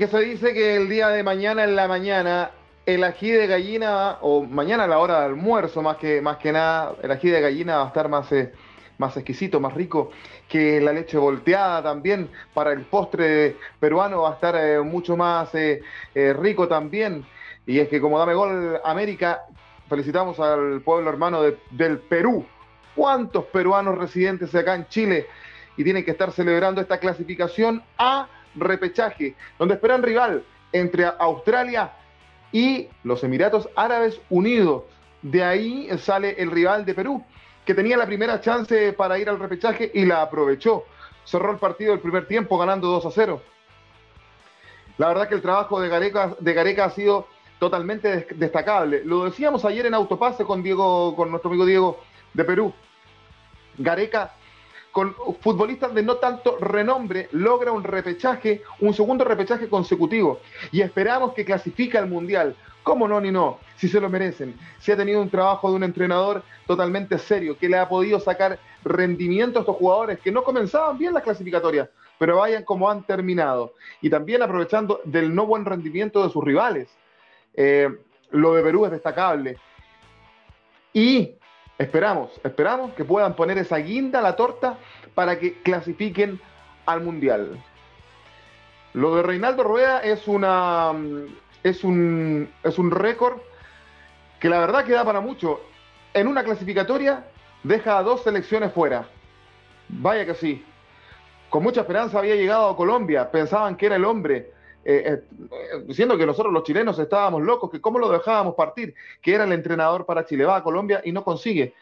Que se dice que el día de mañana en la mañana el ají de gallina, o mañana a la hora de almuerzo más que, más que nada, el ají de gallina va a estar más, eh, más exquisito, más rico que la leche volteada también. Para el postre peruano va a estar eh, mucho más eh, rico también. Y es que como dame gol América, felicitamos al pueblo hermano del Perú. ¿Cuántos peruanos residentes acá en Chile y tienen que estar celebrando esta clasificación a repechaje, donde esperan rival entre Australia y los Emiratos Árabes Unidos. De ahí sale el rival de Perú, que tenía la primera chance para ir al repechaje y la aprovechó. Cerró el partido el primer tiempo ganando 2 a 0. La verdad que el trabajo de Gareca, de Gareca ha sido totalmente destacable. Lo decíamos ayer en Autopase con Diego, con nuestro amigo Diego de Perú. Gareca con futbolistas de no tanto renombre, logra un repechaje, un segundo repechaje consecutivo. Y esperamos que clasifique al Mundial. ¿Cómo no, ni no? Si se lo merecen. Si ha tenido un trabajo de un entrenador totalmente serio, que le ha podido sacar rendimiento a estos jugadores que no comenzaban bien las clasificatorias, pero vayan como han terminado. Y también aprovechando del no buen rendimiento de sus rivales. Eh, lo de Perú es destacable. Y Esperamos, esperamos que puedan poner esa guinda a la torta para que clasifiquen al Mundial. Lo de Reinaldo Rueda es es un, un récord que la verdad que da para mucho. En una clasificatoria deja a dos selecciones fuera. Vaya que sí. Con mucha esperanza había llegado a Colombia, pensaban que era el hombre, eh, eh, diciendo que nosotros los chilenos estábamos locos, que cómo lo dejábamos partir, que era el entrenador para Chile, va a Colombia y no consigue.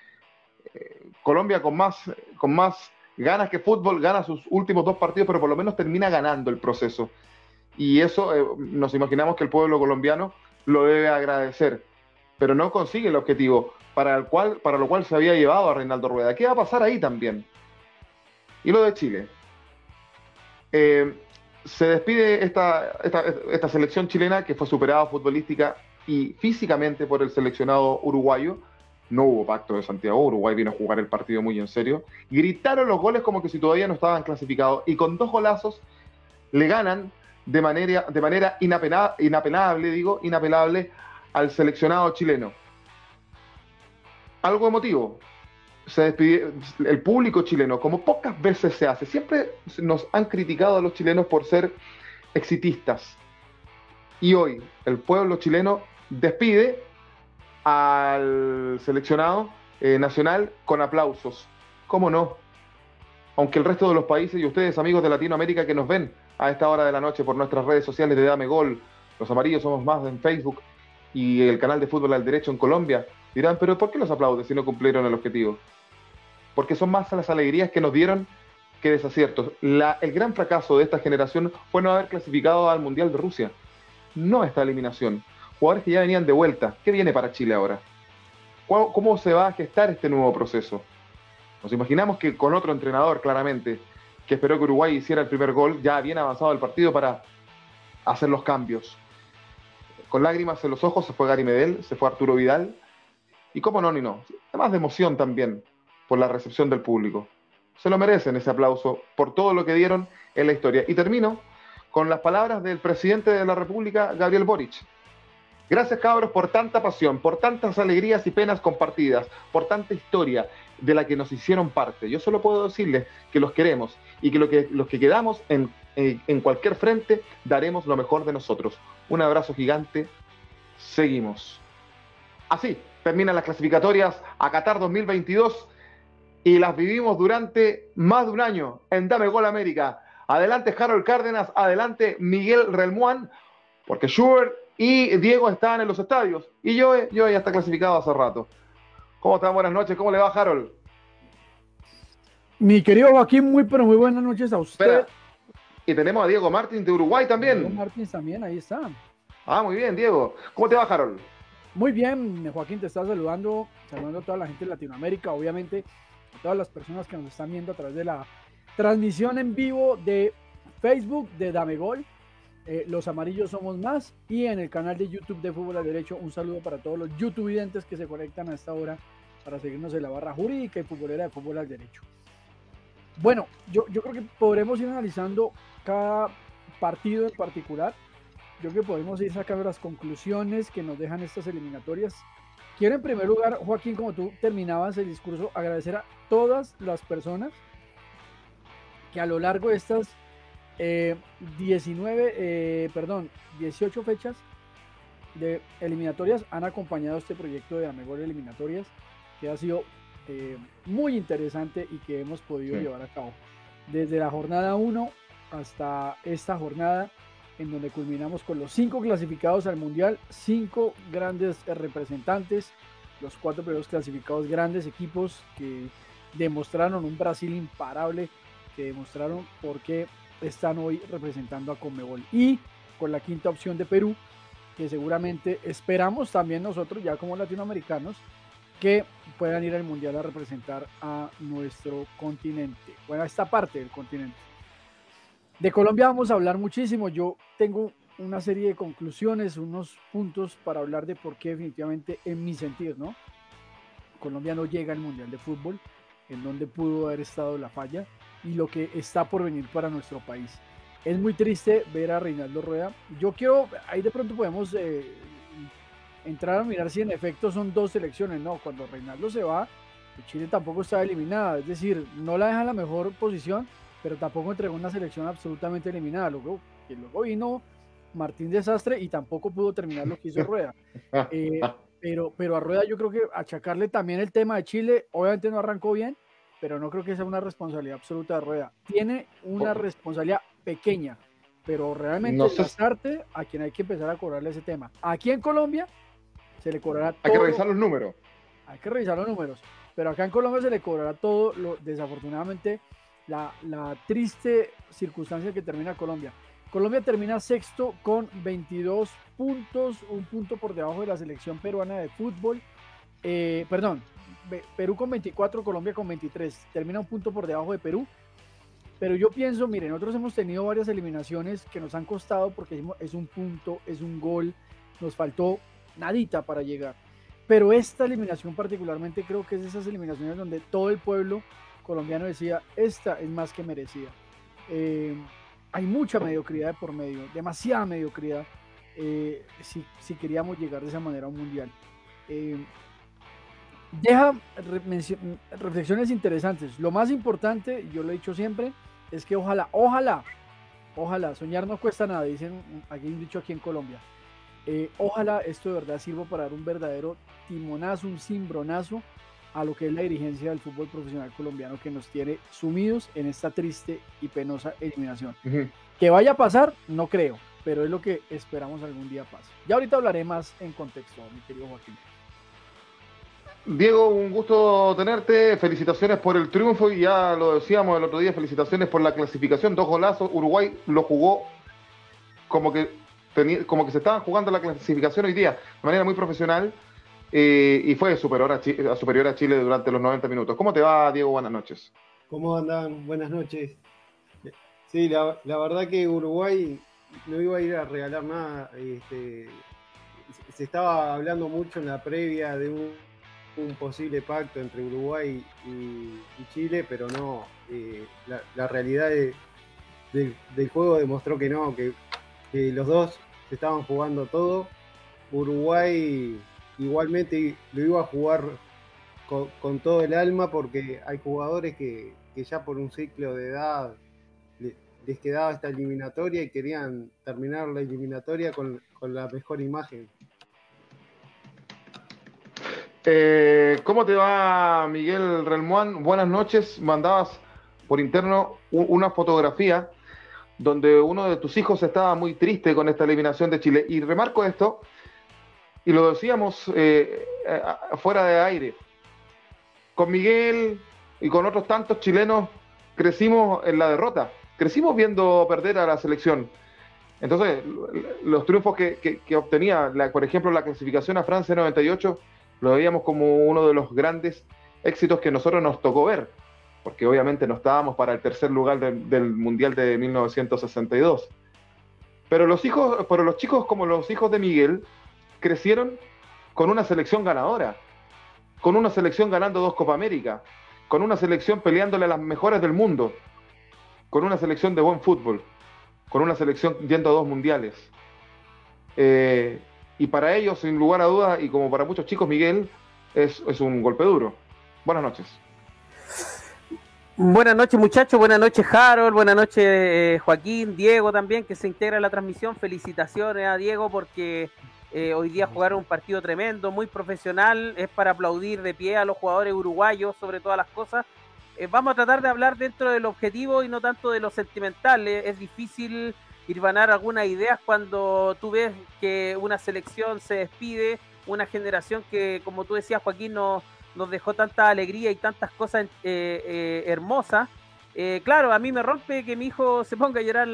Eh, Colombia con más, con más ganas que fútbol, gana sus últimos dos partidos, pero por lo menos termina ganando el proceso. Y eso nos imaginamos que el pueblo colombiano lo debe agradecer, pero no consigue el objetivo para, el cual, para lo cual se había llevado a Reinaldo Rueda. ¿Qué va a pasar ahí también? Y lo de Chile. Eh, se despide esta, esta, selección chilena que fue superada futbolística y físicamente por el seleccionado uruguayo. No hubo pacto de Santiago, Uruguay vino a jugar el partido muy en serio. Gritaron los goles como que si todavía no estaban clasificados y con dos golazos le ganan de manera, de manera inapelable, digo, inapelable al seleccionado chileno. Algo emotivo, se despide, el público chileno, como pocas veces se hace, siempre nos han criticado a los chilenos por ser exitistas. Y hoy el pueblo chileno despide al seleccionado eh, nacional con aplausos. ¿Cómo no? Aunque el resto de los países y ustedes, amigos de Latinoamérica que nos ven a esta hora de la noche por nuestras redes sociales de Dame Gol, los amarillos somos más en Facebook y el canal de Fútbol al Derecho en Colombia, dirán, pero ¿por qué los aplauden si no cumplieron el objetivo? Porque son más las alegrías que nos dieron que desaciertos. el gran fracaso de esta generación fue no haber clasificado al Mundial de Rusia. No esta eliminación. Jugadores que ya venían de vuelta. ¿Qué viene para Chile ahora? ¿Cómo se va a gestar este nuevo proceso? Nos imaginamos que con otro entrenador, claramente, que esperó que Uruguay hiciera el primer gol, ya bien avanzado el partido para hacer los cambios. Con lágrimas en los ojos se fue Gary Medel, se fue Arturo Vidal. Y cómo no, ni no. Además de emoción también por la recepción del público. Se lo merecen ese aplauso por todo lo que dieron en la historia. Y termino con las palabras del presidente de la República, Gabriel Boric. Gracias cabros por tanta pasión, por tantas alegrías y penas compartidas, por tanta historia de la que nos hicieron parte. Yo solo puedo decirles que los queremos y que, lo que los que quedamos en, en cualquier frente daremos lo mejor de nosotros. Un abrazo gigante. Seguimos. Así terminan las clasificatorias a Qatar 2022 y las vivimos durante más de un año en Dame Gol América. Adelante Harold Cárdenas, adelante Miguel Relmuán, porque Schubert y Diego están en los estadios y yo, yo ya está clasificado hace rato. ¿Cómo están? Buenas noches, ¿cómo le va Harold? Mi querido Joaquín, muy pero muy buenas noches a usted. Y tenemos a Diego Martins de Uruguay también. Diego Martins también, ahí está. Ah, muy bien, Diego. ¿Cómo te va, Harold? Muy bien, Joaquín, te está saludando, saludando a toda la gente de Latinoamérica, obviamente todas las personas que nos están viendo a través de la transmisión en vivo de Facebook de Dame Gol. Eh, los amarillos somos más y en el canal de YouTube de Fútbol al Derecho un saludo para todos los youtubidentes que se conectan a esta hora para seguirnos en la barra jurídica y futbolera de Fútbol al Derecho. Bueno, yo, yo creo que podremos ir analizando cada partido en particular. Yo que podemos ir sacando las conclusiones que nos dejan estas eliminatorias. Quiero en primer lugar, Joaquín, como tú terminabas el discurso, agradecer a todas las personas que a lo largo de estas 19, eh, eh, perdón, 18 fechas de eliminatorias han acompañado este proyecto de la mejor eliminatorias que ha sido eh, muy interesante y que hemos podido llevar a cabo. Desde la jornada 1 hasta esta jornada en donde culminamos con los cinco clasificados al Mundial, cinco grandes representantes, los cuatro primeros clasificados grandes equipos que demostraron un Brasil imparable, que demostraron por qué están hoy representando a Conmebol. Y con la quinta opción de Perú, que seguramente esperamos también nosotros, ya como latinoamericanos, que puedan ir al Mundial a representar a nuestro continente, bueno, a esta parte del continente. De Colombia vamos a hablar muchísimo. Yo tengo una serie de conclusiones, unos puntos para hablar de por qué definitivamente en mi sentir, ¿no? Colombia no llega al Mundial de Fútbol, en donde pudo haber estado la falla y lo que está por venir para nuestro país. Es muy triste ver a Reinaldo Rueda. Yo quiero, ahí de pronto podemos eh, entrar a mirar si en efecto son dos selecciones. No, cuando Reinaldo se va, Chile tampoco está eliminada. Es decir, no la deja en la mejor posición, pero tampoco entregó una selección absolutamente eliminada. Luego, que luego vino Martín Desastre y tampoco pudo terminar lo que hizo Rueda. Eh, pero, pero a Rueda yo creo que achacarle también el tema de Chile, obviamente no arrancó bien, pero no creo que sea una responsabilidad absoluta de Rueda. Tiene una responsabilidad pequeña, pero realmente no Desastre a quien hay que empezar a cobrarle ese tema. Aquí en Colombia se le cobrará Hay que revisar los números. Hay que revisar los números. Pero acá en Colombia se le cobrará todo, lo, desafortunadamente, la, triste circunstancia que termina Colombia. Colombia termina sexto con 22 puntos, un punto por debajo de la selección peruana de fútbol. Eh, perdón, Perú con 24, Colombia con 23. Termina un punto por debajo de Perú. Pero yo pienso, miren, nosotros hemos tenido varias eliminaciones que nos han costado porque es un punto, es un gol, nos faltó nadita para llegar. Pero esta eliminación particularmente creo que es de esas eliminaciones donde todo el pueblo colombiano decía, esta es más que merecida. Eh, hay mucha mediocridad por medio, demasiada mediocridad, eh, si, queríamos llegar de esa manera a un mundial. Eh, deja reflexiones interesantes. Lo más importante, yo lo he dicho siempre, es que ojalá, ojalá, ojalá, soñar no cuesta nada, dicen aquí un dicho aquí en Colombia. ojalá esto de verdad sirva para dar un verdadero timonazo, un cimbronazo a lo que es la dirigencia del fútbol profesional colombiano que nos tiene sumidos en esta triste y penosa eliminación. Que vaya a pasar, no creo, pero es lo que esperamos algún día pase. Ya ahorita hablaré más en contexto, mi querido Joaquín. Diego, un gusto tenerte. Felicitaciones por el triunfo y ya lo decíamos el otro día, felicitaciones por la clasificación. Dos golazos. Uruguay lo jugó como que, como que se estaban jugando la clasificación hoy día de manera muy profesional y fue superior a, superior a Chile durante los 90 minutos. ¿Cómo te va, Diego? Buenas noches. ¿Cómo andan? Buenas noches. Sí, la, verdad que Uruguay no iba a ir a regalar nada. Este, se estaba hablando mucho en la previa de un, posible pacto entre Uruguay y, Chile, pero no. Eh, la, realidad del juego demostró que no, que los dos se estaban jugando todo. Uruguay igualmente lo iba a jugar con, todo el alma porque hay jugadores que, ya por un ciclo de edad les quedaba esta eliminatoria y querían terminar la eliminatoria con, la mejor imagen. Eh, ¿Cómo te va, Miguel Relmuán? Buenas noches. Mandabas por interno una fotografía donde uno de tus hijos estaba muy triste con esta eliminación de Chile. Y remarco esto y lo decíamos eh, eh, fuera de aire. Con Miguel y con otros tantos chilenos crecimos en la derrota, crecimos viendo perder a la selección. Entonces, los triunfos que, obtenía, por ejemplo, la clasificación a Francia en 98, lo veíamos como uno de los grandes éxitos que nosotros nos tocó ver, porque obviamente no estábamos para el tercer lugar del Mundial de 1962. Pero los hijos, pero los chicos como los hijos de Miguel, crecieron con una selección ganadora, con una selección ganando dos Copa América, con una selección peleándole a las mejores del mundo, con una selección de buen fútbol. con una selección yendo a dos mundiales. Eh, y para ellos, sin lugar a dudas, y como para muchos chicos, Miguel, es, un golpe duro. Buenas noches. Buenas noches muchachos, buenas noches Harold, buenas noches eh, Joaquín, Diego también que se integra en la transmisión. Felicitaciones a Diego porque eh, hoy día jugaron un partido tremendo, muy profesional, es para aplaudir de pie a los jugadores uruguayos sobre todas las cosas. Eh, vamos a tratar de hablar dentro del objetivo y no tanto de lo sentimental. es difícil irvanar algunas ideas cuando tú ves que una selección se despide, una generación que, como tú decías Joaquín, no nos dejó tanta alegría y tantas cosas eh, eh, hermosas. Eh, claro, a mí me rompe que mi hijo se ponga a llorar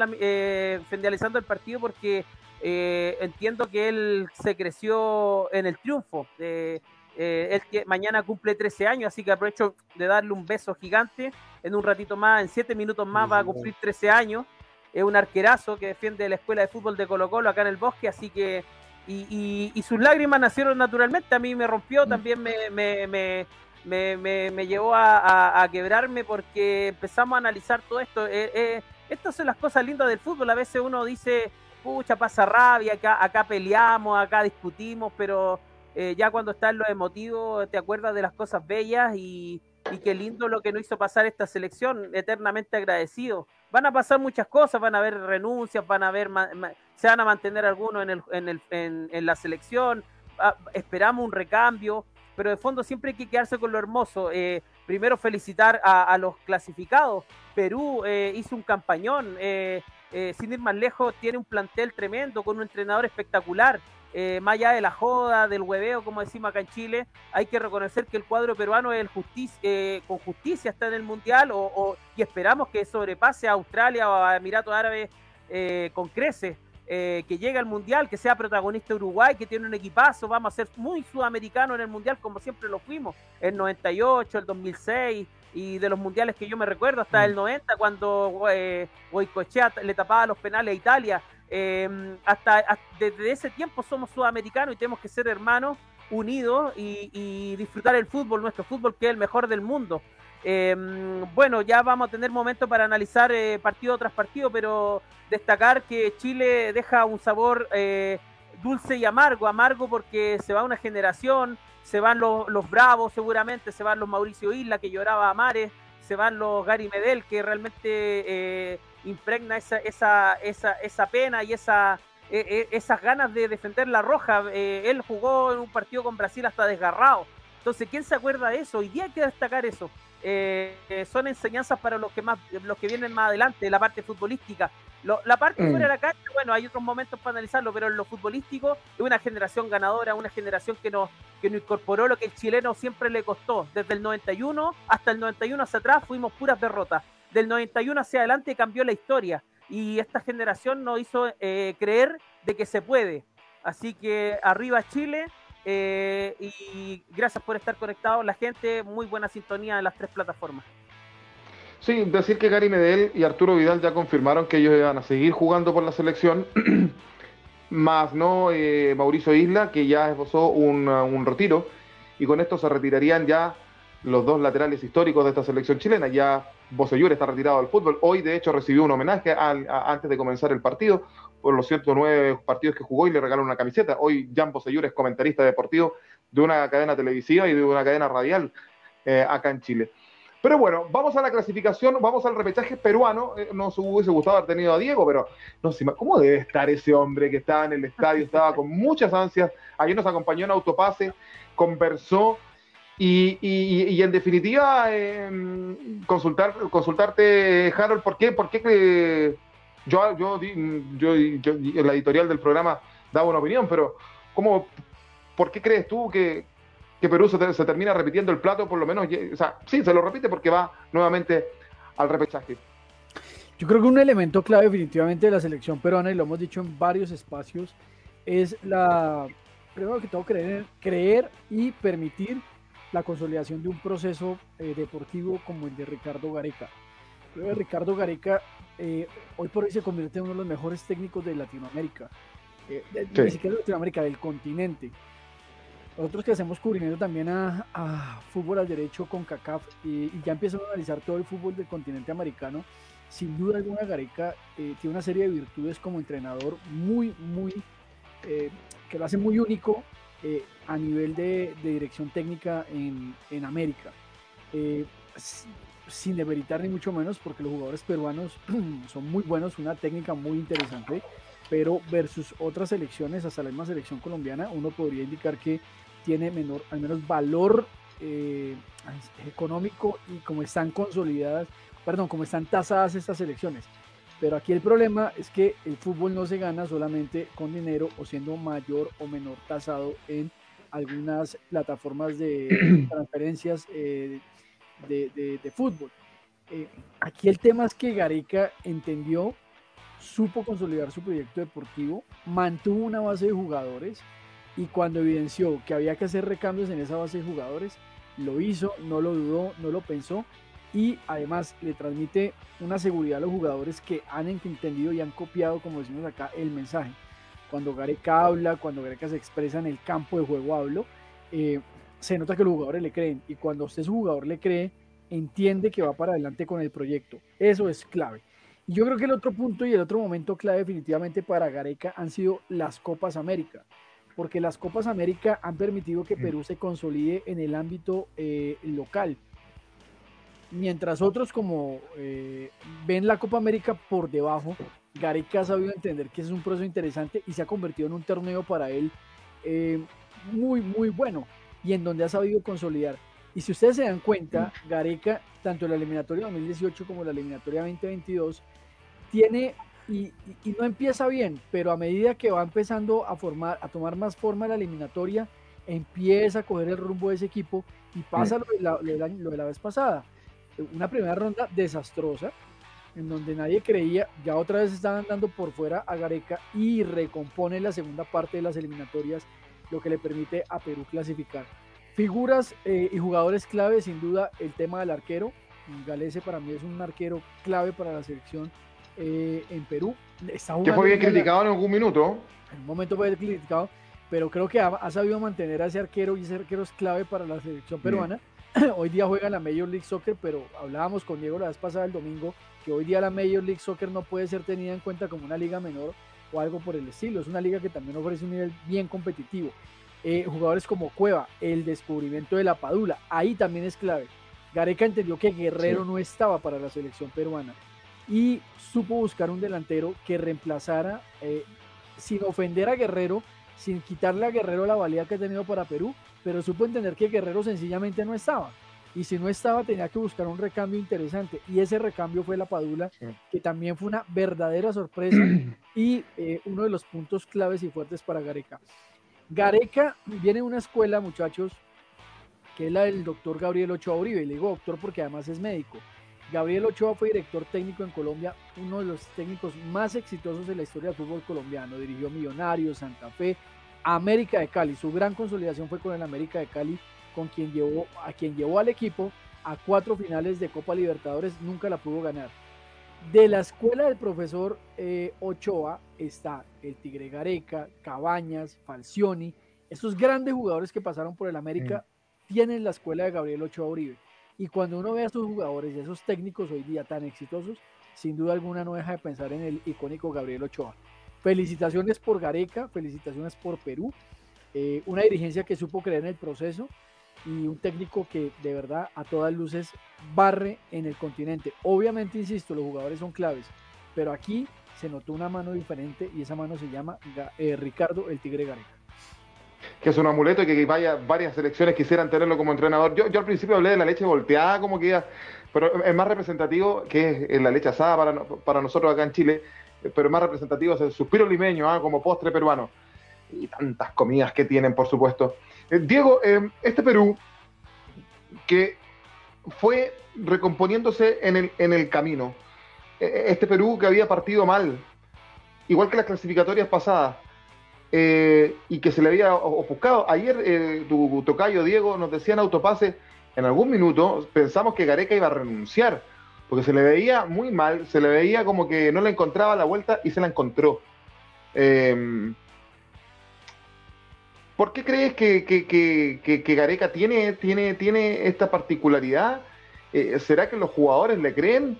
finalizando el partido porque entiendo que él se creció en el triunfo. él que mañana cumple 13 años, así que aprovecho de darle un beso gigante. En un ratito más, en 7 minutos más, va a cumplir 13 años. Es un arquerazo que defiende la escuela de fútbol de Colo Colo acá en el bosque, así que y, sus lágrimas nacieron naturalmente. A mí me rompió, también me, me, me, me llevó a, quebrarme porque empezamos a analizar todo esto. Eh, eh, estas son las cosas lindas del fútbol. A veces uno dice, pucha, pasa rabia, acá, acá peleamos, acá discutimos, pero eh, ya cuando está en lo emotivo te acuerdas de las cosas bellas y, y qué lindo lo que nos hizo pasar esta selección, eternamente agradecido. Van a pasar muchas cosas, van a haber renuncias, van a haber, se van a mantener algunos en, el, en, el, en, la selección, ah, esperamos un recambio, pero de fondo siempre hay que quedarse con lo hermoso. Eh, primero felicitar a, los clasificados. Perú eh, hizo un campañón, eh, sin ir más lejos, tiene un plantel tremendo, con un entrenador espectacular. Eh, más allá de la joda, del hueveo, como decimos acá en Chile, hay que reconocer que el cuadro peruano es eh, con justicia está en el Mundial o, y esperamos que sobrepase a Australia o a Emiratos Árabes eh, con creces. que llegue al Mundial, que sea protagonista Uruguay, que tiene un equipazo, vamos a ser muy sudamericanos en el Mundial como siempre lo fuimos, el 98, el 2006 y de los Mundiales que yo me recuerdo hasta el 90 mm. cuando eh, le tapaba los penales a Italia. Em, hasta, desde ese tiempo somos sudamericanos y tenemos que ser hermanos, unidos y, disfrutar el fútbol, nuestro fútbol que es el mejor del mundo. Em, bueno, ya vamos a tener momento para analizar eh, partido tras partido, pero destacar que Chile deja un sabor eh, dulce y amargo, amargo porque se va una generación, se van los, los bravos seguramente, se van los Mauricio Isla que lloraba a mares, se van los Gary Medel que realmente eh, impregna esa, esa, esa, esa pena y esa, e, e, esas ganas de defender la roja. Eh, él jugó en un partido con Brasil hasta desgarrado. Entonces, ¿quién se acuerda de eso? Hoy día hay que destacar eso. Eh, son enseñanzas para los que más, los que vienen más adelante, la parte futbolística. la parte mm. fuera de la cancha, bueno, hay otros momentos para analizarlo, pero en lo futbolístico es una generación ganadora, una generación que nos, que nos incorporó lo que el chileno siempre le costó. Desde el 91 hasta el 91 hacia atrás fuimos puras derrotas del 91 hacia adelante cambió la historia y esta generación nos hizo eh, creer de que se puede. Así que arriba Chile eh, y gracias por estar conectados la gente, muy buena sintonía en las tres plataformas. Sí, decir que Gary Medel y Arturo Vidal ya confirmaron que ellos iban a seguir jugando por la selección, más no eh, Mauricio Isla, que ya esbozó un, un retiro, y con esto se retirarían ya los dos laterales históricos de esta selección chilena. Ya Bosellur está retirado del fútbol. Hoy, de hecho, recibió un homenaje antes de comenzar el partido por los 109 partidos que jugó y le regalaron una camiseta. Hoy Jan Bosellur es comentarista deportivo de una cadena televisiva y de una cadena radial eh, acá en Chile. Pero bueno, vamos a la clasificación, vamos al repechaje peruano. Eh, no nos hubiese gustado haber tenido a Diego, pero no sé, ¿cómo debe estar ese hombre que estaba en el estadio? Estaba con muchas ansias. Ayer nos acompañó en autopase, conversó y, en definitiva, em, consultar, consultarte, Harold, ¿por qué? ¿Por qué yo, yo, yo, en la editorial del programa daba una opinión, pero ¿cómo, ¿por qué crees tú que, Perú se, termina repitiendo el plato? Por lo menos, o sea, sí, se lo repite porque va nuevamente al repechaje. Yo creo que un elemento clave definitivamente de la selección peruana, y lo hemos dicho en varios espacios, es la, primero que todo, creer, creer y permitir la consolidación de un proceso eh, deportivo como el de Ricardo Gareca. Creo que Ricardo Gareca eh, hoy por hoy se convierte en uno de los mejores técnicos de Latinoamérica, eh, ni siquiera de Latinoamérica, del continente. Nosotros que hacemos cubrimiento también a, fútbol al derecho con CACAF y, ya empiezo a analizar todo el fútbol del continente americano, sin duda alguna Gareca eh, tiene una serie de virtudes como entrenador muy, muy, eh, que lo hace muy único eh, a nivel de, dirección técnica en, en América. sin demeritar ni mucho menos, porque los jugadores peruanos son muy buenos, una técnica muy interesante, pero versus otras selecciones, hasta la misma selección colombiana, uno podría indicar que tiene menor, al menos valor económico y como están consolidadas perdón, como están tasadas estas elecciones. Pero aquí el problema es que el fútbol no se gana solamente con dinero o siendo mayor o menor tasado en algunas plataformas de transferencias eh, de, fútbol. Eh, aquí el tema es que Gareca entendió, supo consolidar su proyecto deportivo, mantuvo una base de jugadores y cuando evidenció que había que hacer recambios en esa base de jugadores, lo hizo, no lo dudó, no lo pensó y además le transmite una seguridad a los jugadores que han entendido y han copiado, como decimos acá, el mensaje. Cuando Gareca habla, cuando Gareca se expresa en el campo de juego hablo, eh, se nota que los jugadores le creen y cuando usted su jugador le cree, entiende que va para adelante con el proyecto. Eso es clave. Y yo creo que el otro punto y el otro momento clave definitivamente para Gareca han sido las Copas América, porque las Copas América han permitido que Perú se consolide en el ámbito eh, local mientras otros como eh, ven la Copa América por debajo, Gareca ha sabido entender que es un proceso interesante y se ha convertido en un torneo para él eh, muy, muy bueno y en donde ha sabido consolidar. Y si ustedes se dan cuenta, Gareca, tanto en la eliminatoria 2018 como en la eliminatoria 2022, tiene y, no empieza bien, pero a medida que va empezando a formar, a tomar más forma la eliminatoria, empieza a coger el rumbo de ese equipo y pasa lo de la vez pasada una primera ronda desastrosa, en donde nadie creía, ya otra vez estaban dando por fuera a Gareca y recompone la segunda parte de las eliminatorias, lo que le permite a Perú clasificar. Figuras eh, y jugadores clave, sin duda, el tema del arquero. Galese para mí es un arquero clave para la selección eh, en Perú. Está que fue bien criticado en algún minuto. En un momento fue criticado, pero creo que ha, sabido mantener a ese arquero y ese arquero es clave para la selección peruana. hoy día juega la Major League Soccer, pero hablábamos con Diego la vez pasada el domingo que hoy día la Major League Soccer no puede ser tenida en cuenta como una liga menor o algo por el estilo. Es una liga que también ofrece un nivel bien competitivo. Eh, jugadores como Cueva, el descubrimiento de la Padula, ahí también es clave. Gareca entendió que Guerrero no estaba para la selección peruana y supo buscar un delantero que reemplazara, eh, sin ofender a Guerrero, sin quitarle a Guerrero la valía que ha tenido para Perú, pero supo entender que Guerrero sencillamente no estaba. Y si no estaba, tenía que buscar un recambio interesante. Y ese recambio fue la Padula, que también fue una verdadera sorpresa y eh, uno de los puntos claves y fuertes para Gareca. Gareca viene de una escuela, muchachos, que es la del doctor Gabriel Ochoa Uribe. Y le digo doctor porque además es médico. Gabriel Ochoa fue director técnico en Colombia, uno de los técnicos más exitosos de la historia del fútbol colombiano. Dirigió Millonarios, Santa Fe, América de Cali. Su gran consolidación fue con el América de Cali, con quien llevó, a quien llevó al equipo a cuatro finales de Copa Libertadores, nunca la pudo ganar. De la escuela del profesor eh, Ochoa está el Tigre Gareca, Cabañas, Falcioni. Esos grandes jugadores que pasaron por el América tienen la escuela de Gabriel Ochoa Uribe. Y cuando uno ve a estos jugadores y esos técnicos hoy día tan exitosos, sin duda alguna no deja de pensar en el icónico Gabriel Ochoa. Felicitaciones por Gareca, felicitaciones por Perú. Eh, una dirigencia que supo creer en el proceso y un técnico que de verdad a todas luces barre en el continente. Obviamente, insisto, los jugadores son claves, pero aquí se notó una mano diferente y esa mano se llama eh, Ricardo el Tigre Gareca. Que es un amuleto y que vaya, varias selecciones quisieran tenerlo como entrenador. Yo, yo al principio hablé de la leche volteada, como que ya, pero es más representativo que es la leche asada para, para nosotros acá en Chile pero más representativo es el suspiro limeño, ¿ah? como postre peruano. Y tantas comidas que tienen, por supuesto. Eh, Diego, eh, este Perú que fue recomponiéndose en el, en el camino, eh, este Perú que había partido mal, igual que las clasificatorias pasadas, y que se le había ofuscado. Ayer tu tocayo Diego nos decía en autopase, en algún minuto pensamos que Gareca iba a renunciar porque se le veía muy mal, se le veía como que no le encontraba la vuelta y se la encontró. Em, ¿Por qué crees que, Gareca tiene, tiene, tiene esta particularidad? Eh, ¿Será que los jugadores le creen?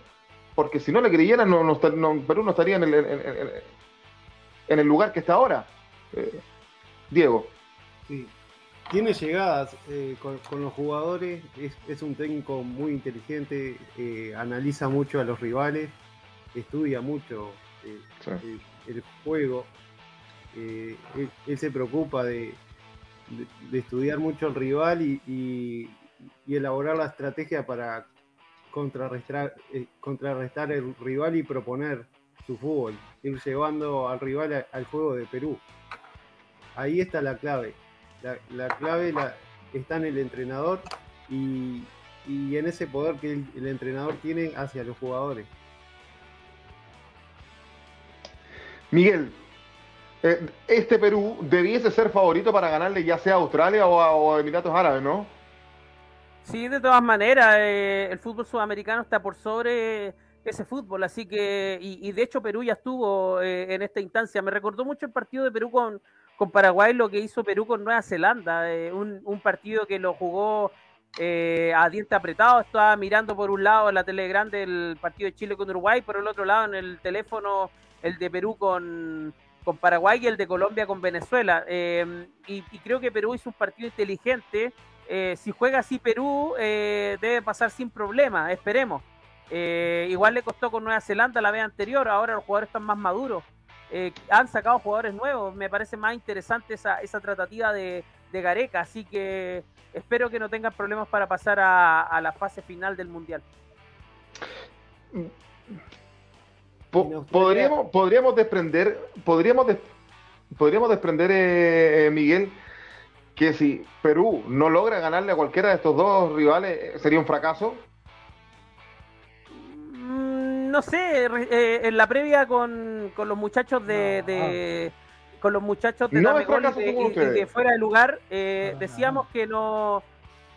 porque si no le creyeran, no, Perú no estaría en, el lugar que está ahora. Eh, Diego. Sí. Tiene llegadas eh, con, los jugadores, es, un técnico muy inteligente, eh, analiza mucho a los rivales, estudia mucho el, juego, él, se preocupa de, de, estudiar mucho al rival y, elaborar la estrategia para contrarrestar, contrarrestar el rival y proponer su fútbol, ir llevando al rival al juego de Perú. Ahí está la clave. La, clave está en el entrenador y, en ese poder que el, entrenador tiene hacia los jugadores. Miguel, eh, este Perú debiese ser favorito para ganarle ya sea a Australia o a, Emiratos Árabes, ¿no? Sí, de todas maneras, eh, el fútbol sudamericano está por sobre ese fútbol, así que, y, de hecho Perú ya estuvo eh, en esta instancia. Me recordó mucho el partido de Perú con, con Paraguay, lo que hizo Perú con Nueva Zelanda, un, un, partido que lo jugó a diente apretado, estaba mirando por un lado la tele grande el partido de Chile con Uruguay, por el otro lado en el teléfono el de Perú con, con Paraguay y el de Colombia con Venezuela. Em, y, creo que Perú hizo un partido inteligente. Eh, si juega así Perú, eh, debe pasar sin problema, esperemos. Eh, igual le costó con Nueva Zelanda la vez anterior, ahora los jugadores están más maduros. han sacado jugadores nuevos, me parece más interesante esa, esa tratativa de, de, Gareca, así que espero que no tengan problemas para pasar a, a la fase final del Mundial podríamos, podríamos desprender, podríamos, podríamos desprender, eh, eh, Miguel, que si Perú no logra ganarle a cualquiera de estos dos rivales, eh, ¿sería un fracaso? No sé, en la previa con, los muchachos de, con los muchachos de, no de, fuera de lugar, decíamos que no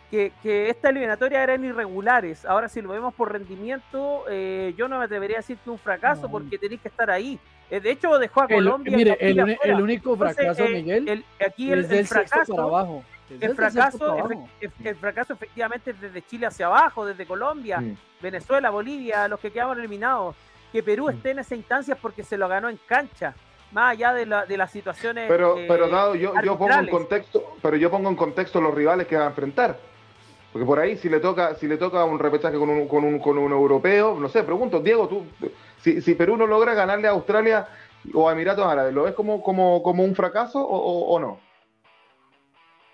que, esta eliminatoria eran irregulares. Ahora, si lo vemos por rendimiento, eh, yo no me atrevería a decir que un fracaso porque tenéis que estar ahí. Eh, de hecho, dejó a Colombia. mire, el, único fracaso, eh, Miguel, aquí el, fracaso. abajo. El fracaso, el fracaso efectivamente es desde Chile hacia abajo, desde Colombia, Venezuela, Bolivia, los que quedaron eliminados. Que Perú esté en esa instancia porque se lo ganó en cancha más allá de, la, de las situaciones. Pero, pero dado, yo, yo pongo en contexto, pero yo pongo en contexto los rivales que va a enfrentar. Porque por ahí, si le toca, si le toca un repechaje con un, con un, con un europeo, no sé, pregunto, Diego, tú, si, si, Perú no logra ganarle a Australia o a Emiratos Árabes, ¿lo ves como, como, como un fracaso o, no?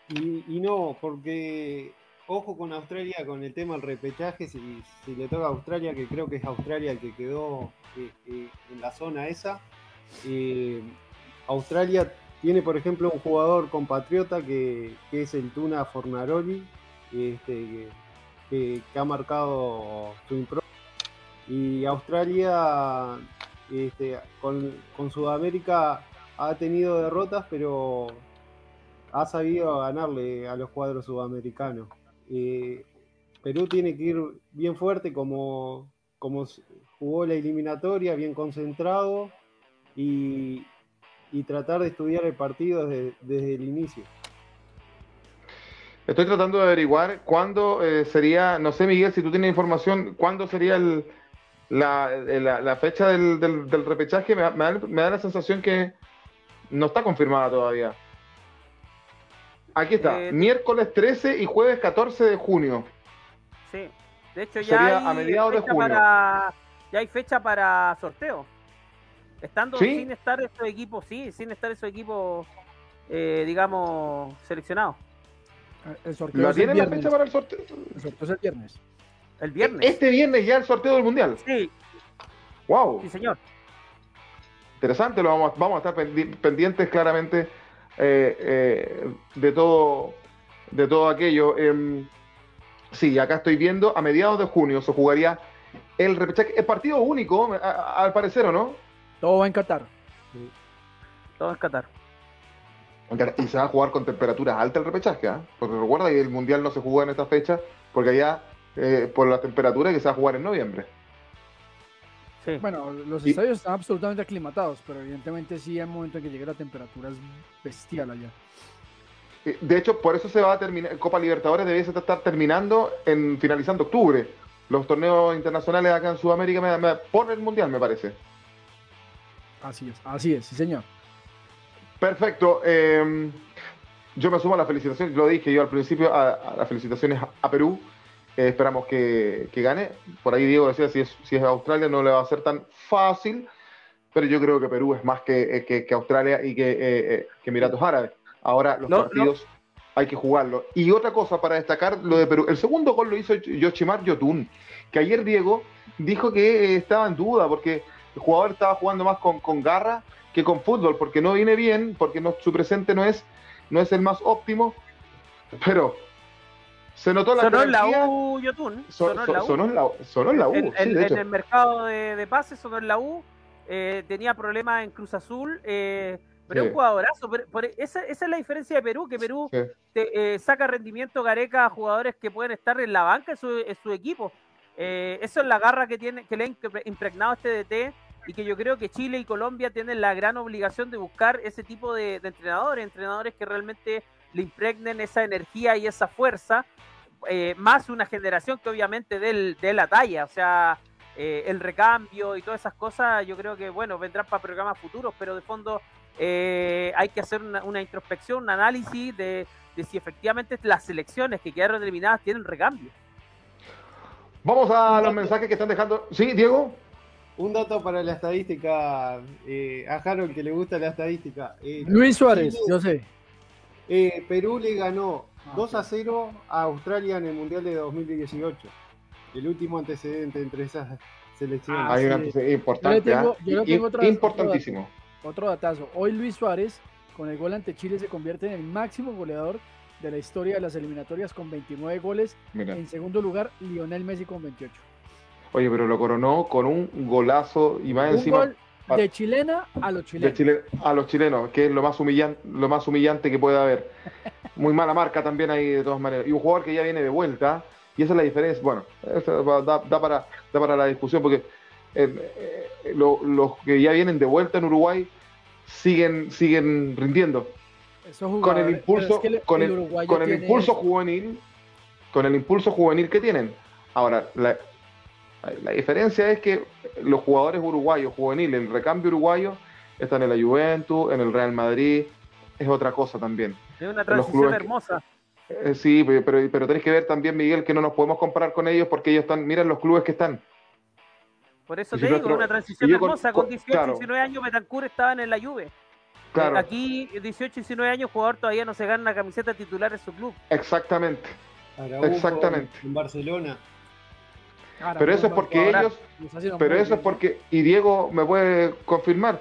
Y, no, porque ojo con Australia con el tema del repechaje, si, si, le toca a Australia, que creo que es Australia el que quedó eh, eh, en la zona esa, eh, Australia tiene, por ejemplo, un jugador compatriota que, es el Tuna Fornaroli, este, que, ha marcado su impro. Y Australia este, con, Sudamérica ha tenido derrotas, pero ha sabido ganarle a los cuadros sudamericanos. Eh, Perú tiene que ir bien fuerte como, como jugó la eliminatoria, bien concentrado y, tratar de estudiar el partido desde el inicio. Estoy tratando de averiguar cuándo eh, sería, no sé Miguel, si tú tienes información, cuándo sería el, la, la, fecha del, del, repechaje. Me, da, la sensación que no está confirmada todavía. Aquí está, eh, miércoles 13 y jueves 14 de junio. Sí, de hecho ya hay a mediados de junio. Para, ya hay fecha para sorteo. Estando sin estar esos equipos, sí, sin estar esos equipos, eh, digamos, seleccionados. El sorteo tiene la fecha para el sorteo? El sorteo es el viernes. El viernes. Este viernes ya el sorteo del mundial. Sí. Wow. Sí, señor. Interesante, lo vamos, vamos a estar pendientes claramente de todo de todo aquello. Em, sí, acá estoy viendo, a mediados de junio se jugaría el repechaje. Es partido único, al parecer, ¿o no? Todo va en Qatar. Todo en Qatar. Y se va a jugar con temperaturas altas el repechaje, ¿ah? Porque recuerda que el Mundial no se jugó en esta fecha, porque allá, eh, por las temperaturas, que se va a jugar en noviembre. Sí. Bueno, los estadios están absolutamente aclimatados, pero evidentemente sí hay un momento en que llegue la temperatura es bestial allá. Eh, de hecho, por eso se va a terminar, Copa Libertadores debe estar terminando en finalizando octubre, los torneos internacionales acá en Sudamérica me, me- por el Mundial, me parece. Así es, así es, sí señor. Perfecto. eh, yo me sumo a la felicitación, lo dije yo al principio, a, a las felicitaciones a, a Perú. Eh, esperamos que, que gane. Por ahí Diego decía, si es, si es Australia no le va a ser tan fácil, pero yo creo que Perú es más que, eh, que, que Australia y que, eh, que Emiratos Árabes. Ahora los No, partidos hay que jugarlos. Y otra cosa para destacar, lo de Perú. El segundo gol lo hizo Yoshimar Yotun, que ayer Diego dijo que estaba en duda porque el jugador estaba jugando más con, con garra que con fútbol, porque no viene bien, porque no, su presente no es, no es el más óptimo, pero se notó la Sonó en la U, Yotun. so- Sonó en la U. sonó en la, sonó en la U, en, sí, en- de en hecho. el mercado de, de pases, sonó en la U. eh, tenía problemas en Cruz Azul. eh, pero Sí. es un jugadorazo. por- esa, esa es la diferencia de Perú, que Perú Sí. te, eh, saca rendimiento Gareca a jugadores que pueden estar en la banca en su, en su equipo. Eh, eso es la garra que tiene que le ha impre- impregnado este DT y que yo creo que Chile y Colombia tienen la gran obligación de buscar ese tipo de, de entrenadores, entrenadores que realmente le impregnen esa energía y esa fuerza, eh, más una generación que obviamente dé de la talla, o sea, eh, el recambio y todas esas cosas, yo creo que, bueno, vendrán para programas futuros, pero de fondo eh, hay que hacer una, una introspección, un análisis de, de si efectivamente las selecciones que quedaron eliminadas tienen recambio. Vamos a los mensajes que están dejando. Sí, Diego. Un dato para la estadística, eh, a Harold que le gusta la estadística. Eh, Luis Suárez, Chile- yo sé. Eh, Perú le ganó Ah, 2 a 0 a Australia en el Mundial de 2018. El último antecedente entre esas selecciones. Ah, Hay un antecedente importante. Yo tengo- ¿ah? yo le Y- tengo otra- importantísimo. Otro datazo. Hoy Luis Suárez, con el gol ante Chile, se convierte en el máximo goleador de la historia de las eliminatorias con 29 goles. Mira. En segundo lugar, Lionel Messi con 28. Oye, pero lo coronó con un golazo y más Un encima gol de chilena a los de chilenos. Chile a los chilenos, que es lo más humillante, lo más humillante que puede haber. Muy mala marca también ahí de todas maneras. Y un jugador que ya viene de vuelta, y esa es la diferencia. Bueno, da, da para, da para la discusión, porque eh, eh, lo- los que ya vienen de vuelta en Uruguay siguen, siguen rindiendo. Con el impulso, pero es que con el, con el impulso eso. juvenil, con el impulso juvenil que tienen. Ahora, la, la diferencia es que los jugadores uruguayos juveniles, el recambio uruguayo, están en la Juventus, en el Real Madrid, es otra cosa también. Es una transición que- hermosa. Eh, sí, pe- pero, pero tenés que ver también, Miguel, que no nos podemos comparar con ellos porque ellos están, miren los clubes que están. Por eso Y te si digo, nuestro- una transición hermosa. con- Con 18, claro. 19 años, Betancourt estaban en la Juve. Claro, Aquí, 18, 19 años, jugador todavía no se gana una camiseta titular en su club. exactamente. Araujo exactamente. En Barcelona. Ahora, Pero eso es porque ellos, pero eso es porque, y Diego me puede confirmar,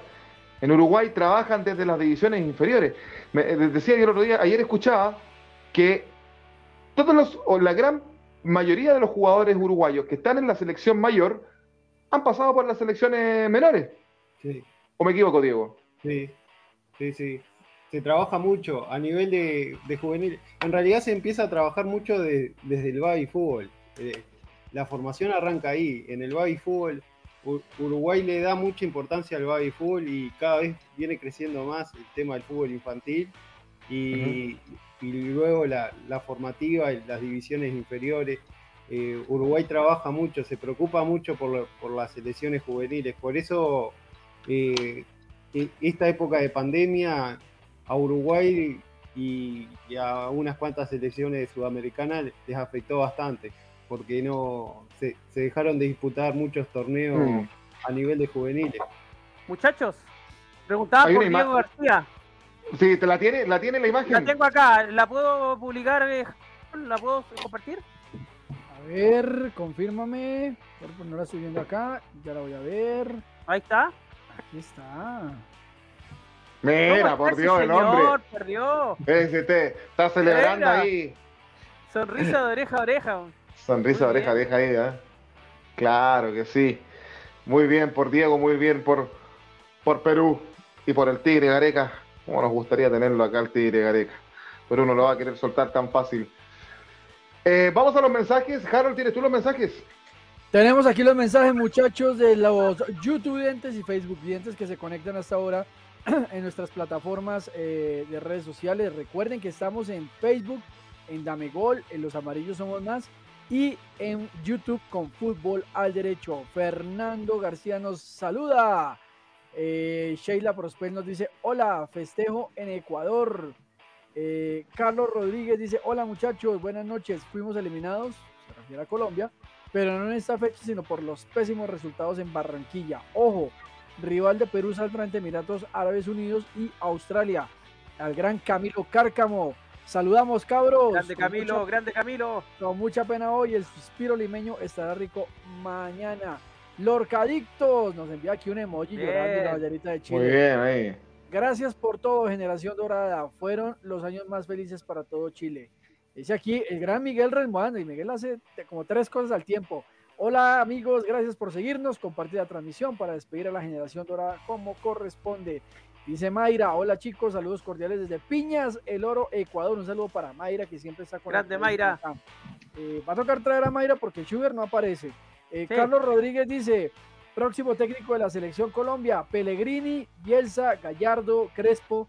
en Uruguay trabajan desde las divisiones inferiores. Me eh, decía yo el otro día, ayer escuchaba que todos los, o la gran mayoría de los jugadores uruguayos que están en la selección mayor han pasado por las selecciones menores. Sí, ¿O me equivoco, Diego? sí, sí, sí. Se trabaja mucho a nivel de, de juvenil. En realidad se empieza a trabajar mucho de- desde el baby fútbol. Eh, la formación arranca ahí, en el baby fútbol. Uruguay le da mucha importancia al baby fútbol y cada vez viene creciendo más el tema del fútbol infantil y, y luego la, la formativa las divisiones inferiores. Eh, Uruguay trabaja mucho, se preocupa mucho por, lo- por las selecciones juveniles, por eso eh, e- esta época de pandemia a Uruguay y, y a unas cuantas selecciones sudamericanas les afectó bastante, porque no se, se dejaron de disputar muchos torneos Mm. a nivel de juveniles. Muchachos, preguntaba por Diego García. Sí, ¿te la tiene, la tiene la La imagen? tengo acá, ¿la puedo publicar? eh, ¿La puedo compartir? A ver, confírmame. Por- No la estoy viendo acá. Ya la voy a ver. Ahí está. Aquí está. Mira, ¿Cómo por Dios, el hombre. señor? Por Dios. Ese te- está celebrando Venga. ahí. Sonrisa de oreja a oreja. Sonrisa, oreja, deja ahí, ¿eh? Claro que sí. Muy bien por Diego, muy bien por, por Perú y por el Tigre Gareca. Como nos gustaría tenerlo acá, el Tigre Gareca. Pero uno lo va a querer soltar tan fácil. Eh, vamos a los mensajes. Harold, ¿tienes tú los mensajes? Tenemos aquí los mensajes, muchachos, de los YouTube dientes y Facebook dientes que se conectan hasta ahora en nuestras plataformas eh, de redes sociales. Recuerden que estamos en Facebook, en Damegol, en Los Amarillos Somos Más y en YouTube con Fútbol al Derecho. Fernando García nos saluda. Eh, Sheila Prospel nos dice, hola, festejo en Ecuador. Eh, Carlos Rodríguez dice, hola muchachos, buenas noches. Fuimos eliminados, se refiere a Colombia, pero no en esta fecha, sino por los pésimos resultados en Barranquilla. Ojo, rival de Perú saldrá entre Emiratos Árabes Unidos y Australia. Al gran Camilo Cárcamo. Saludamos, cabros. Grande Camilo, grande Camilo. Con mucha pena hoy, el suspiro limeño estará rico mañana. Lorcadictos nos envía aquí un emoji llorando la ballerita de Chile. Muy bien, ahí. Gracias por todo, Generación Dorada. Fueron los años más felices para todo Chile. Dice aquí el gran Miguel Resmoando, y Miguel hace como tres cosas al tiempo. Hola amigos, gracias por seguirnos, compartir la transmisión para despedir a la Generación Dorada como corresponde. Dice Mayra, hola chicos, saludos cordiales desde Piñas, El Oro, Ecuador. Un saludo para Mayra que siempre está con Grande Mayra. Eh, va a tocar traer a Mayra porque Sugar no aparece. Eh, Carlos Rodríguez dice, próximo técnico de la selección Colombia, Pellegrini, Bielsa, Gallardo, Crespo.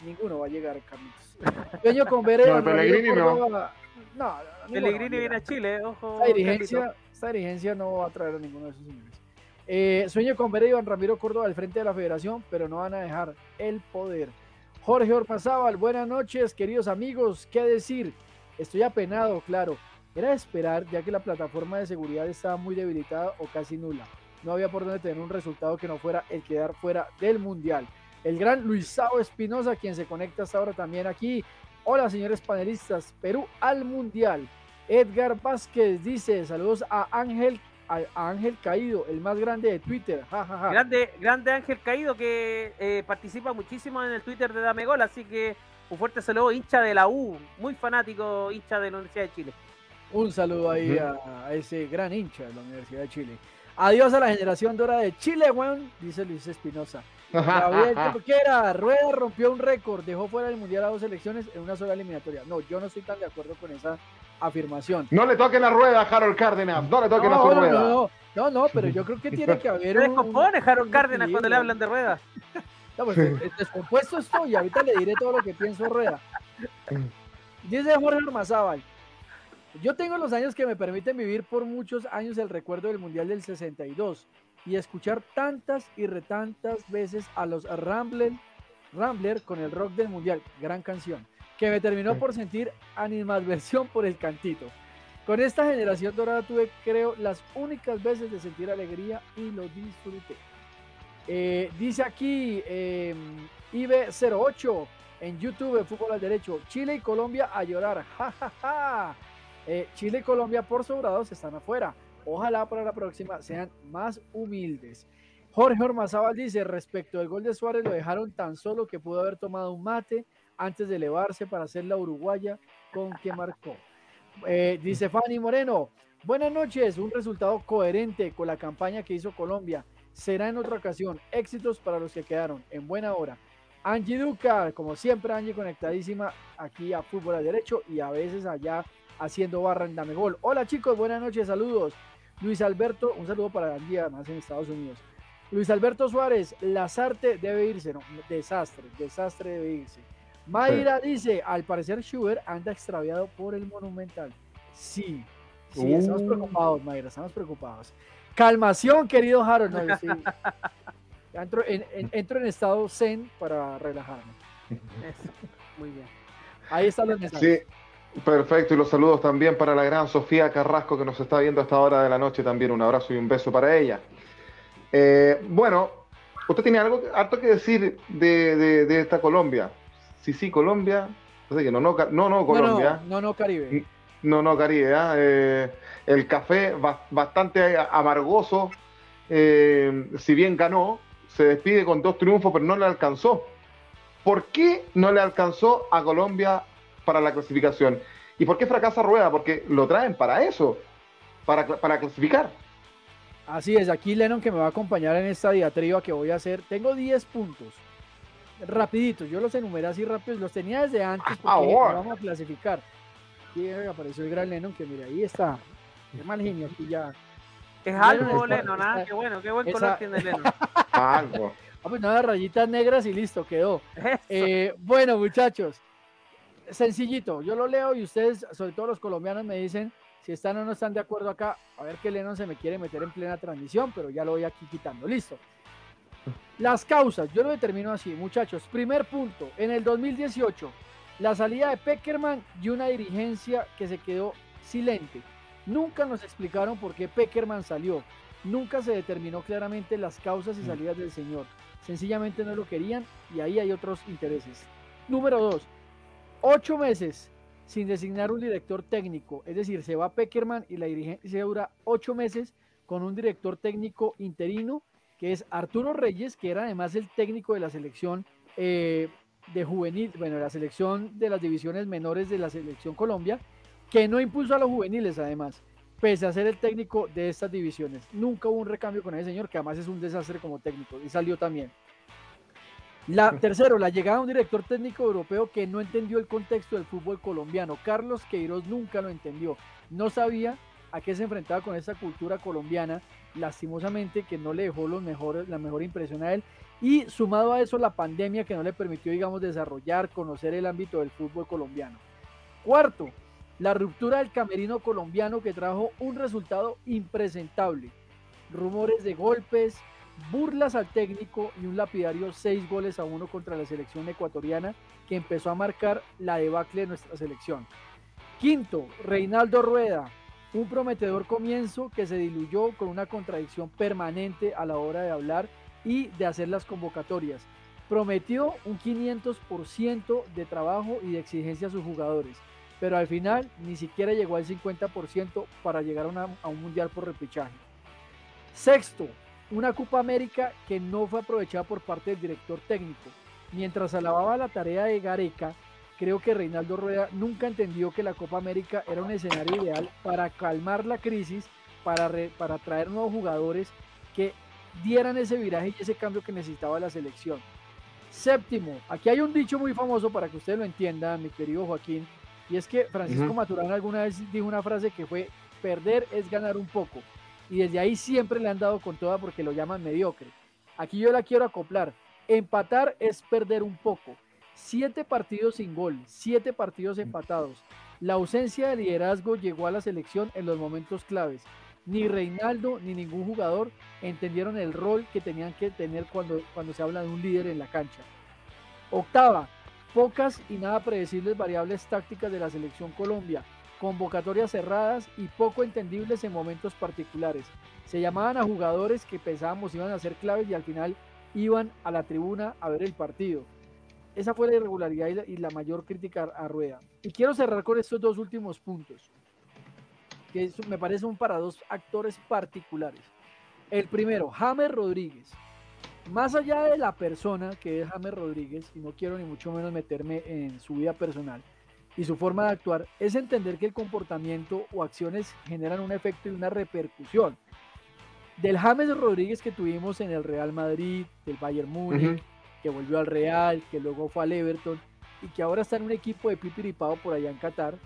Ninguno va a llegar, Carlitos. Sueño con ver No, Pellegrini no. No, no, Pellegrini viene a Chile, ojo. Esta dirigencia, esta dirigencia no va a traer a ninguno de esos señores. Eh, sueño con ver a Iván Ramiro Córdoba al frente de la federación, pero no van a dejar el poder. Jorge Ormazábal, buenas noches, queridos amigos. ¿Qué decir? Estoy apenado, claro. Era esperar, ya que la plataforma de seguridad estaba muy debilitada o casi nula. No había por dónde tener un resultado que no fuera el quedar fuera del Mundial. El gran Luisao Espinosa, quien se conecta hasta ahora también aquí. Hola, señores panelistas. Perú al Mundial. Edgar Vázquez dice: Saludos a Ángel, a, a Ángel Caído, el más grande de Twitter. Ja, ja, ja. Grande, grande Ángel Caído que eh, participa muchísimo en el Twitter de Dame Gol, así que un fuerte saludo, hincha de la U, muy fanático, hincha de la Universidad de Chile. Un saludo ahí a, a ese gran hincha de la Universidad de Chile. Adiós a la generación dora de Chile, weón, dice Luis Espinosa. Gabriel Torquera, Rueda rompió un récord, dejó fuera del Mundial a dos selecciones en una sola eliminatoria. No, yo no estoy tan de acuerdo con esa afirmación. No le toquen la rueda a Harold Cárdenas, no le toquen No, a su no, rueda. no, no, no, pero yo creo que tiene que haber Se un... descompone Harold Cárdenas cuando le hablan de ruedas. No, pues, eh, descompuesto estoy, ahorita le diré todo lo que pienso Rueda. Dice Jorge Armazábal, yo tengo los años que me permiten vivir por muchos años el recuerdo del Mundial del 62 y escuchar tantas y retantas veces a los Rambler, Rambler con el rock del Mundial, gran canción, que me terminó por sentir animadversión por el cantito. Con esta generación dorada tuve, creo, las únicas veces de sentir alegría y lo disfruté. Eh, dice aquí eh, IB08 en YouTube, Fútbol al Derecho, Chile y Colombia a llorar. Ja, ja, ja. Eh, Chile y Colombia por sobrados están afuera. Ojalá para la próxima sean más humildes. Jorge Ormazábal dice, respecto al gol de Suárez, lo dejaron tan solo que pudo haber tomado un mate antes de elevarse para hacer la uruguaya con que marcó. Eh, dice Fanny Moreno, buenas noches, un resultado coherente con la campaña que hizo Colombia. Será en otra ocasión. Éxitos para los que quedaron en buena hora. Angie Duca, como siempre, Angie conectadísima aquí a Fútbol al Derecho y a veces allá haciendo barra en Dame Gol. Hola chicos, buenas noches, saludos. Luis Alberto, un saludo para Angie, además en Estados Unidos. Luis Alberto Suárez, Lazarte debe irse, no, desastre, desastre debe irse. Mayra dice, al parecer Schubert anda extraviado por el Monumental. Sí, sí, estamos Uh. preocupados, Mayra, estamos preocupados. Calmación, querido Harold. No, sí. Ya entro, en, en- entro en estado zen para relajarme. Eso, Muy bien. Ahí están los mensajes. Sí, perfecto. Y los saludos también para la gran Sofía Carrasco que nos está viendo a esta hora de la noche también. Un abrazo y un beso para ella. Eh, bueno, usted tiene algo harto que decir de, de- de esta Colombia. Sí, sí, Colombia. No sé qué, no, no, no, Colombia. no, no, no, Caribe. No, no, Caribe. ¿ah? Eh, el café ba- bastante amargoso. eh, si bien ganó, se despide con dos triunfos, pero no le alcanzó. ¿Por qué no le alcanzó a Colombia para la clasificación? ¿Y por qué fracasa Rueda? Porque lo traen para eso, para, para clasificar. Así es, aquí Lennon que me va a acompañar en esta diatriba que voy a hacer. Tengo 10 puntos. Rapiditos, yo los enumeré así rápidos, los tenía desde antes porque vamos a clasificar. Apareció el gran Lennon que mira, ahí está. Qué mal genio aquí ya. Es algo, Lennon, ah, está- qué bueno, qué buen esa- color tiene Lennon. Algo. Ah, pues nada, rayitas negras y listo, quedó. Eh, bueno, muchachos, sencillito, yo lo leo y ustedes, sobre todo los colombianos, me dicen Si están o no están de acuerdo acá, a ver que Lennon se me quiere meter en plena transmisión, pero ya lo voy aquí quitando. Listo. Las causas, yo lo determino así, muchachos. Primer punto, en el 2018, la salida de Peckerman y una dirigencia que se quedó silente. Nunca nos explicaron por qué Peckerman salió. Nunca se determinó claramente las causas y mm. salidas del señor. Sencillamente no lo querían y ahí hay otros intereses. Número dos, ocho meses sin designar un director técnico. Es decir, se va Peckerman y la dirigencia dura ocho meses con un director técnico interino que es Arturo Reyes, que era además el técnico de la selección eh, de juvenil, bueno, la selección de las divisiones menores de la selección Colombia, que no impuso a los juveniles además, pese a ser el técnico de estas divisiones. Nunca hubo un recambio con ese señor, que además es un desastre como técnico, y salió también. La, tercero, la llegada de un director técnico europeo que no entendió el contexto del fútbol colombiano. Carlos Queiroz nunca lo entendió. No sabía a qué se enfrentaba con esa cultura colombiana, lastimosamente que no le dejó los mejores, la mejor impresión a él. Y sumado a eso la pandemia que no le permitió, digamos, desarrollar, conocer el ámbito del fútbol colombiano. Cuarto, la ruptura del camerino colombiano que trajo un resultado impresentable. Rumores de golpes, burlas al técnico y un lapidario seis goles a uno contra la selección ecuatoriana que empezó a marcar la debacle de nuestra selección. Quinto, Reinaldo Rueda, un prometedor comienzo que se diluyó con una contradicción permanente a la hora de hablar y de hacer las convocatorias. Prometió un 500% de trabajo y de exigencia a sus jugadores, pero al final ni siquiera llegó al 50% para llegar a, un mundial por repechaje. Sexto, una Copa América que no fue aprovechada por parte del director técnico. Mientras alababa la tarea de Gareca, creo que Reinaldo Rueda nunca entendió que la Copa América era un escenario ideal para calmar la crisis, para, para traer nuevos jugadores que dieran ese viraje y ese cambio que necesitaba la selección. Séptimo, aquí hay un dicho muy famoso para que usted lo entienda, mi querido Joaquín, y es que Francisco Maturana alguna vez dijo una frase que fue, perder es ganar un poco y desde ahí siempre le han dado con toda porque lo llaman mediocre. Aquí yo la quiero acoplar. Empatar es perder un poco. Siete partidos sin gol, siete partidos empatados. La ausencia de liderazgo llegó a la selección en los momentos claves. Ni Reinaldo ni ningún jugador entendieron el rol que tenían que tener cuando, cuando se habla de un líder en la cancha. Octava, pocas y nada predecibles variables tácticas de la selección Colombia convocatorias cerradas y poco entendibles en momentos particulares. Se llamaban a jugadores que pensábamos iban a ser claves y al final iban a la tribuna a ver el partido. Esa fue la irregularidad y la, mayor crítica a Rueda. Y quiero cerrar con estos dos últimos puntos, que me parecen para dos actores particulares. El primero, James Rodríguez. Más allá de la persona que es James Rodríguez, y no quiero ni mucho menos meterme en su vida personal, y su forma de actuar es entender que el comportamiento o acciones generan un efecto y una repercusión. Del James Rodríguez que tuvimos en el Real Madrid, del Bayern Múnich, que volvió al Real, que luego fue al Everton y que ahora está en un equipo de pipiripado por allá en Qatar,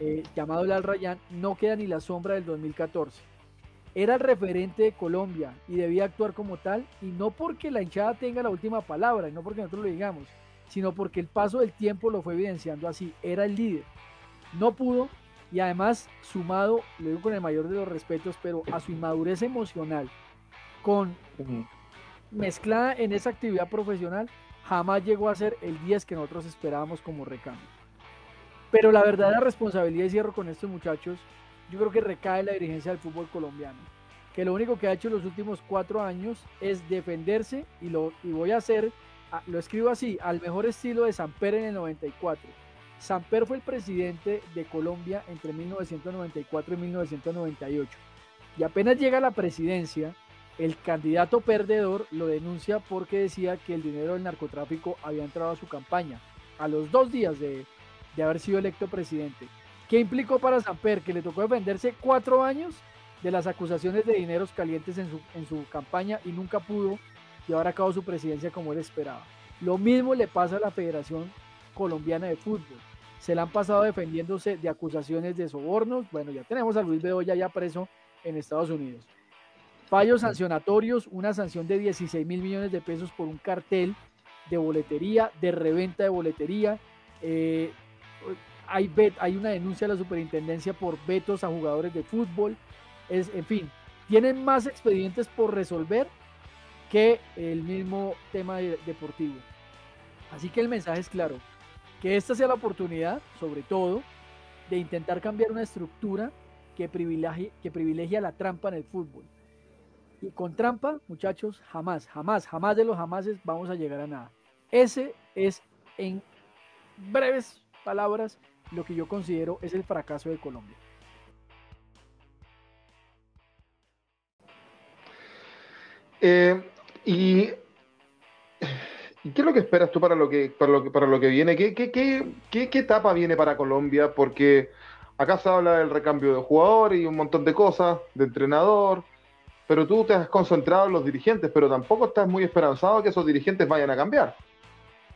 eh, llamado el Al no queda ni la sombra del 2014. Era el referente de Colombia y debía actuar como tal, y no porque la hinchada tenga la última palabra, y no porque nosotros lo digamos, sino porque el paso del tiempo lo fue evidenciando así. Era el líder. No pudo y además sumado, le digo con el mayor de los respetos, pero a su inmadurez emocional, con mezclada en esa actividad profesional, jamás llegó a ser el 10 que nosotros esperábamos como recambio. Pero la verdadera responsabilidad, y cierro con estos muchachos, yo creo que recae en la dirigencia del fútbol colombiano, que lo único que ha hecho en los últimos cuatro años es defenderse y, lo, y voy a hacer lo escribo así, al mejor estilo de Samper en el 94. Samper fue el presidente de Colombia entre 1994 y 1998. Y apenas llega a la presidencia, el candidato perdedor lo denuncia porque decía que el dinero del narcotráfico había entrado a su campaña, a los dos días de, haber sido electo presidente. ¿Qué implicó para Samper? Que le tocó defenderse cuatro años de las acusaciones de dineros calientes en su, en su campaña y nunca pudo llevar a cabo su presidencia como él esperaba. Lo mismo le pasa a la Federación Colombiana de Fútbol. Se le han pasado defendiéndose de acusaciones de sobornos. Bueno, ya tenemos a Luis Bedoya ya preso en Estados Unidos. Fallos sancionatorios, una sanción de 16 mil millones de pesos por un cartel de boletería, de reventa de boletería. Eh, hay, hay una denuncia a la superintendencia por vetos a jugadores de fútbol. Es, en fin, tienen más expedientes por resolver que el mismo tema deportivo. Así que el mensaje es claro, que esta sea la oportunidad, sobre todo, de intentar cambiar una estructura que privilegie, que privilegia la trampa en el fútbol. Y con trampa, muchachos, jamás, jamás, jamás de los jamases vamos a llegar a nada. Ese es, en breves palabras, lo que yo considero es el fracaso de Colombia. Eh, y, qué es lo que esperas tú para lo que, para lo que, para lo que viene? ¿Qué, qué, qué, qué etapa viene para Colombia? Porque acá se habla del recambio de jugador y un montón de cosas, de entrenador, pero tú te has concentrado en los dirigentes, pero tampoco estás muy esperanzado que esos dirigentes vayan a cambiar.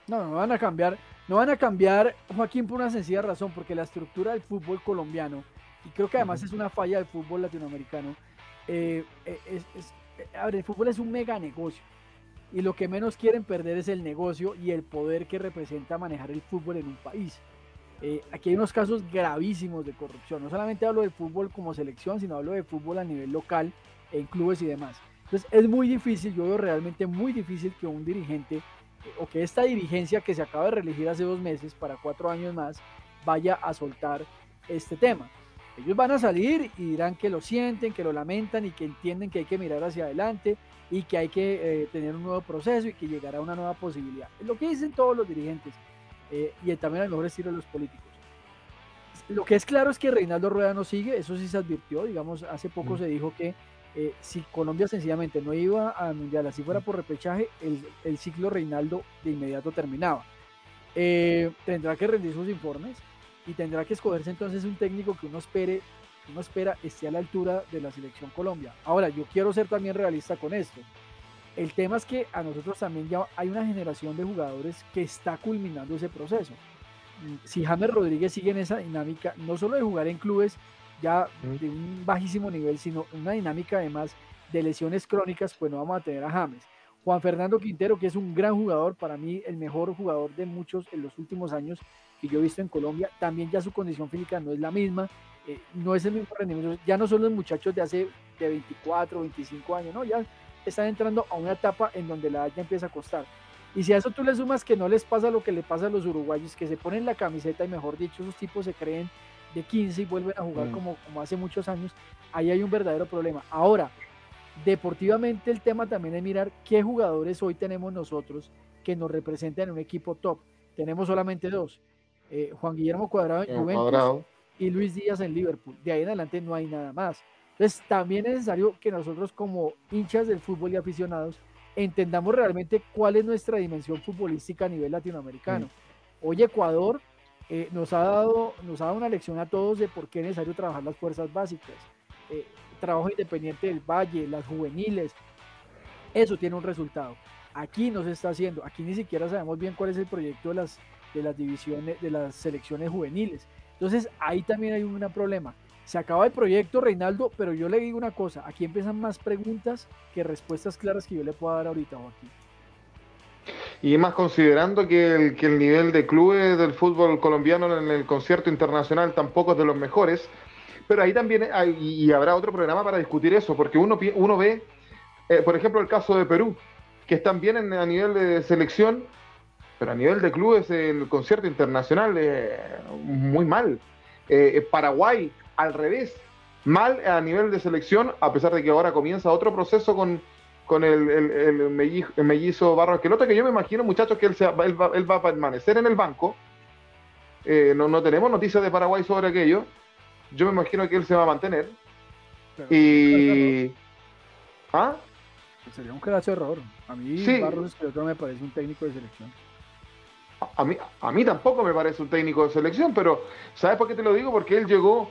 No, no van a cambiar. No van a cambiar, Joaquín, por una sencilla razón, porque la estructura del fútbol colombiano, y creo que además es una falla del fútbol latinoamericano, eh, eh, es, eh, el fútbol es un mega negocio. Y lo que menos quieren perder es el negocio y el poder que representa manejar el fútbol en un país. aquí hay unos casos gravísimos de corrupción. No solamente hablo de fútbol como selección, sino hablo de fútbol a nivel local, en clubes y demás. Entonces es muy difícil, yo veo realmente muy difícil que un dirigente o que esta dirigencia que se acaba de reelegir hace dos meses para cuatro años más vaya a soltar este tema. Ellos van a salir y dirán que lo sienten, que lo lamentan y que entienden que hay que mirar hacia adelante y que hay que eh, tener un nuevo proceso y que llegará una nueva posibilidad. Es lo que dicen todos los dirigentes eh, y también al mejor estilo de los políticos. Lo que es claro es que Reinaldo Rueda no sigue, eso sí se advirtió, digamos, hace poco mm. se dijo que eh, si Colombia sencillamente no iba al Mundial, así fuera por repechaje, el, ciclo Reinaldo de inmediato terminaba. Eh, tendrá que rendir sus informes y tendrá que escogerse entonces un técnico que uno espere, uno espera esté a la altura de la selección Colombia. Ahora, yo quiero ser también realista con esto. El tema es que a nosotros también ya hay una generación de jugadores que está culminando ese proceso. Si James Rodríguez sigue en esa dinámica, no solo de jugar en clubes, ya de un bajísimo nivel, sino una dinámica además de lesiones crónicas, pues no vamos a tener a James. Juan Fernando Quintero, que es un gran jugador, para mí el mejor jugador de muchos en los últimos años que yo he visto en Colombia, también ya su condición física no es la misma, eh, no es el mismo rendimiento, ya no son los muchachos de hace de 24, 25 años, no, ya están entrando a una etapa en donde la edad ya empieza a costar. Y si a eso tú le sumas que no les pasa lo que le pasa a los uruguayos, que se ponen la camiseta y mejor dicho, esos tipos se creen de 15 y vuelven a jugar mm. como, como hace muchos años, ahí hay un verdadero problema. Ahora, deportivamente el tema también es mirar qué jugadores hoy tenemos nosotros que nos representan en un equipo top. Tenemos solamente dos, eh, Juan Guillermo Cuadrado en Juventus y Luis Díaz en Liverpool. De ahí en adelante no hay nada más. Entonces también es necesario que nosotros como hinchas del fútbol y aficionados entendamos realmente cuál es nuestra dimensión futbolística a nivel latinoamericano. Mm. Hoy Ecuador eh, nos, ha dado, nos ha una lección a todos de por qué es necesario trabajar las fuerzas básicas. Eh, trabajo independiente del Valle, las juveniles, eso tiene un resultado. Aquí no se está haciendo, aquí ni siquiera sabemos bien cuál es el proyecto de las, de las divisiones, de las selecciones juveniles. Entonces ahí también hay un problema. Se acaba el proyecto, Reinaldo, pero yo le digo una cosa, aquí empiezan más preguntas que respuestas claras que yo le puedo dar ahorita, Joaquín. Y más considerando que el, que el nivel de clubes del fútbol colombiano en el concierto internacional tampoco es de los mejores, pero ahí también hay, y habrá otro programa para discutir eso, porque uno, uno ve, eh, por ejemplo, el caso de Perú, que están bien a nivel de selección, pero a nivel de clubes el concierto internacional eh, muy mal. Eh, Paraguay, al revés, mal a nivel de selección, a pesar de que ahora comienza otro proceso con, con el, el, mellizo, Barro Esquelote, que yo me imagino, muchachos, que él, se, él, va, él va a permanecer en el banco. Eh, no, no tenemos noticias de Paraguay sobre aquello. Yo me imagino que él se va a mantener. y. ¿Ah? Sería un craso error. A mí sí. Barros Esquelote me parece un técnico de selección. A mí, a mí tampoco me parece un técnico de selección, pero ¿sabes por qué te lo digo? Porque él llegó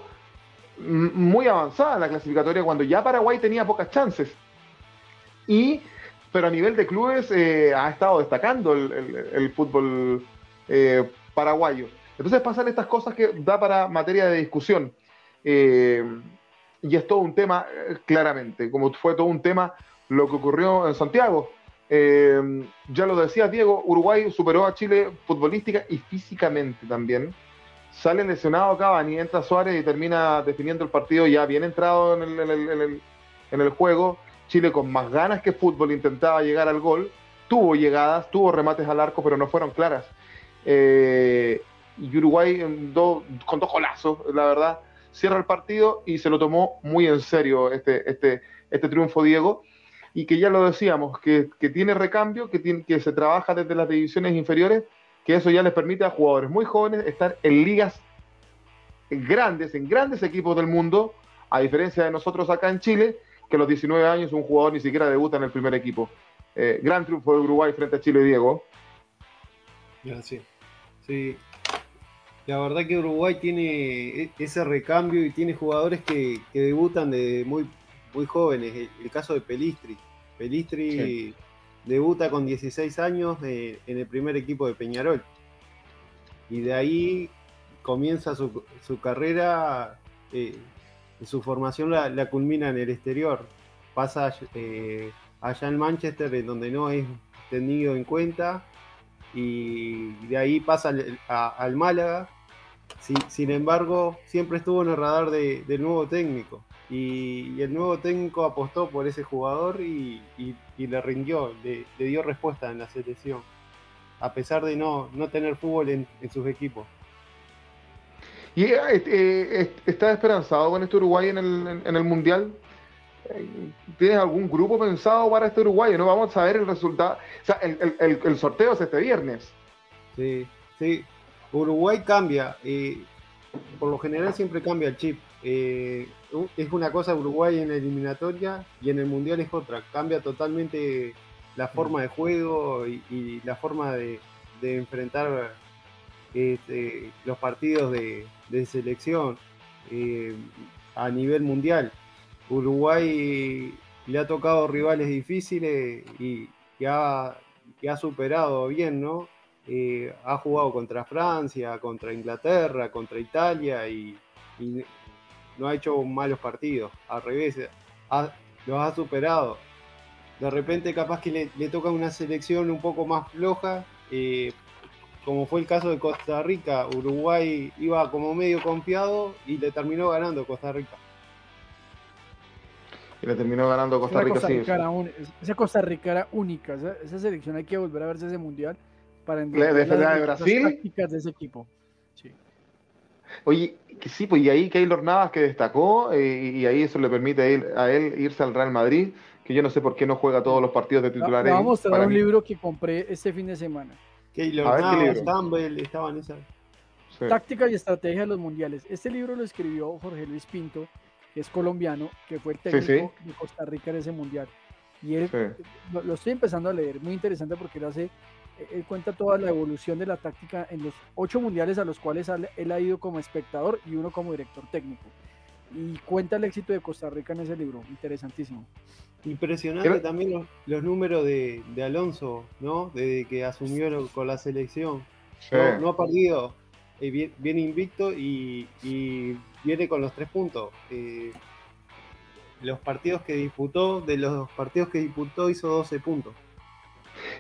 muy avanzada en la clasificatoria cuando ya Paraguay tenía pocas chances. Y, pero a nivel de clubes eh, ha estado destacando el, fútbol eh, paraguayo. Entonces pasan estas cosas que da para materia de discusión. Eh, y es todo un tema, claramente, como fue todo un tema lo que ocurrió en Santiago. ya lo decía Diego, Uruguay superó a Chile futbolística y físicamente también. sale lesionado Cavani, entra Suárez y termina definiendo el partido ya bien entrado en el, juego. Chile con más ganas que fútbol intentaba llegar al gol, tuvo llegadas, tuvo remates al arco, pero no fueron claras. Eh, y Uruguay con dos golazos, la verdad, cierra el partido y se lo tomó muy en serio este, este, este triunfo Diego. Y que ya lo decíamos, que, que tiene recambio, que, tiene, que se trabaja desde las divisiones inferiores, que eso ya les permite a jugadores muy jóvenes estar en ligas grandes, en grandes equipos del mundo, a diferencia de nosotros acá en Chile, que a los 19 años un jugador ni siquiera debuta en el primer equipo. Eh, gran triunfo de Uruguay frente a Chile, Diego. Sí, sí. La verdad que Uruguay tiene e-, ese recambio y tiene jugadores que, que debutan de muy, muy jóvenes. El, el, caso de Pelistri. Pelistri sí. debuta con 16 años de, en el primer equipo de Peñarol. Y de ahí comienza su, su carrera, eh, su formación la, la, culmina en el exterior. Pasa eh, allá en Manchester, en donde no es tenido en cuenta, y de ahí pasa al, Málaga. Sin, sin, embargo, siempre estuvo en el radar de, del nuevo técnico. Y, el nuevo técnico apostó por ese jugador y, le rindió, le, le, dio respuesta en la selección, a pesar de no, no tener fútbol en, en sus equipos. ¿Y eh, eh, está esperanzado con este Uruguay en el, en el Mundial? ¿Tienes algún grupo pensado para este Uruguay? No vamos a ver el resultado. O sea, el, el, el sorteo es este viernes. Sí, sí. Uruguay cambia. Eh, por lo general siempre cambia el chip. Eh, es una cosa Uruguay en la eliminatoria y en el Mundial es otra. Cambia totalmente la forma de juego y, y la forma de, de enfrentar este, los partidos de, selección eh, a nivel mundial. Uruguay le ha tocado rivales difíciles y que ha, superado bien, ¿no? Eh, ha jugado contra Francia, contra Inglaterra, contra Italia y, no ha hecho malos partidos. Al revés, los ha superado. De repente capaz que le, le, toca una selección un poco más floja, eh, como fue el caso de Costa Rica. Uruguay iba como medio confiado y le terminó ganando Costa Rica y le terminó ganando Costa Rica. Costa Rica sí. un, esa Costa Rica era única, esa, esa, selección hay que volver a verse ese mundial para entender de, las, de Brasil? las tácticas de ese equipo. Sí. Oye, que sí, pues y ahí Keylor Navas que destacó eh, y ahí eso le permite a él, a él, irse al Real Madrid, que yo no sé por qué no juega todos los partidos de titular. Le vamos a mostrar un mí. libro que compré este fin de semana. Keylor Navas, Campbell, estaban esas. Sí. Táctica y estrategia de los mundiales. Este libro lo escribió Jorge Luis Pinto, que es colombiano, que fue el técnico sí, sí. de Costa Rica en ese mundial. Y él, sí. lo, lo, estoy empezando a leer, muy interesante porque él hace, él cuenta toda la evolución de la táctica en los ocho mundiales a los cuales él ha ido como espectador y uno como director técnico. Y cuenta el éxito de Costa Rica en ese libro, interesantísimo. Impresionante ¿Qué? también los, los números de, de, Alonso, ¿no? Desde que asumió con la selección. No, no ha perdido, eh, bien, bien, invicto y, y, viene con los tres puntos. Eh, los partidos que disputó, de los partidos que disputó, hizo 12 puntos.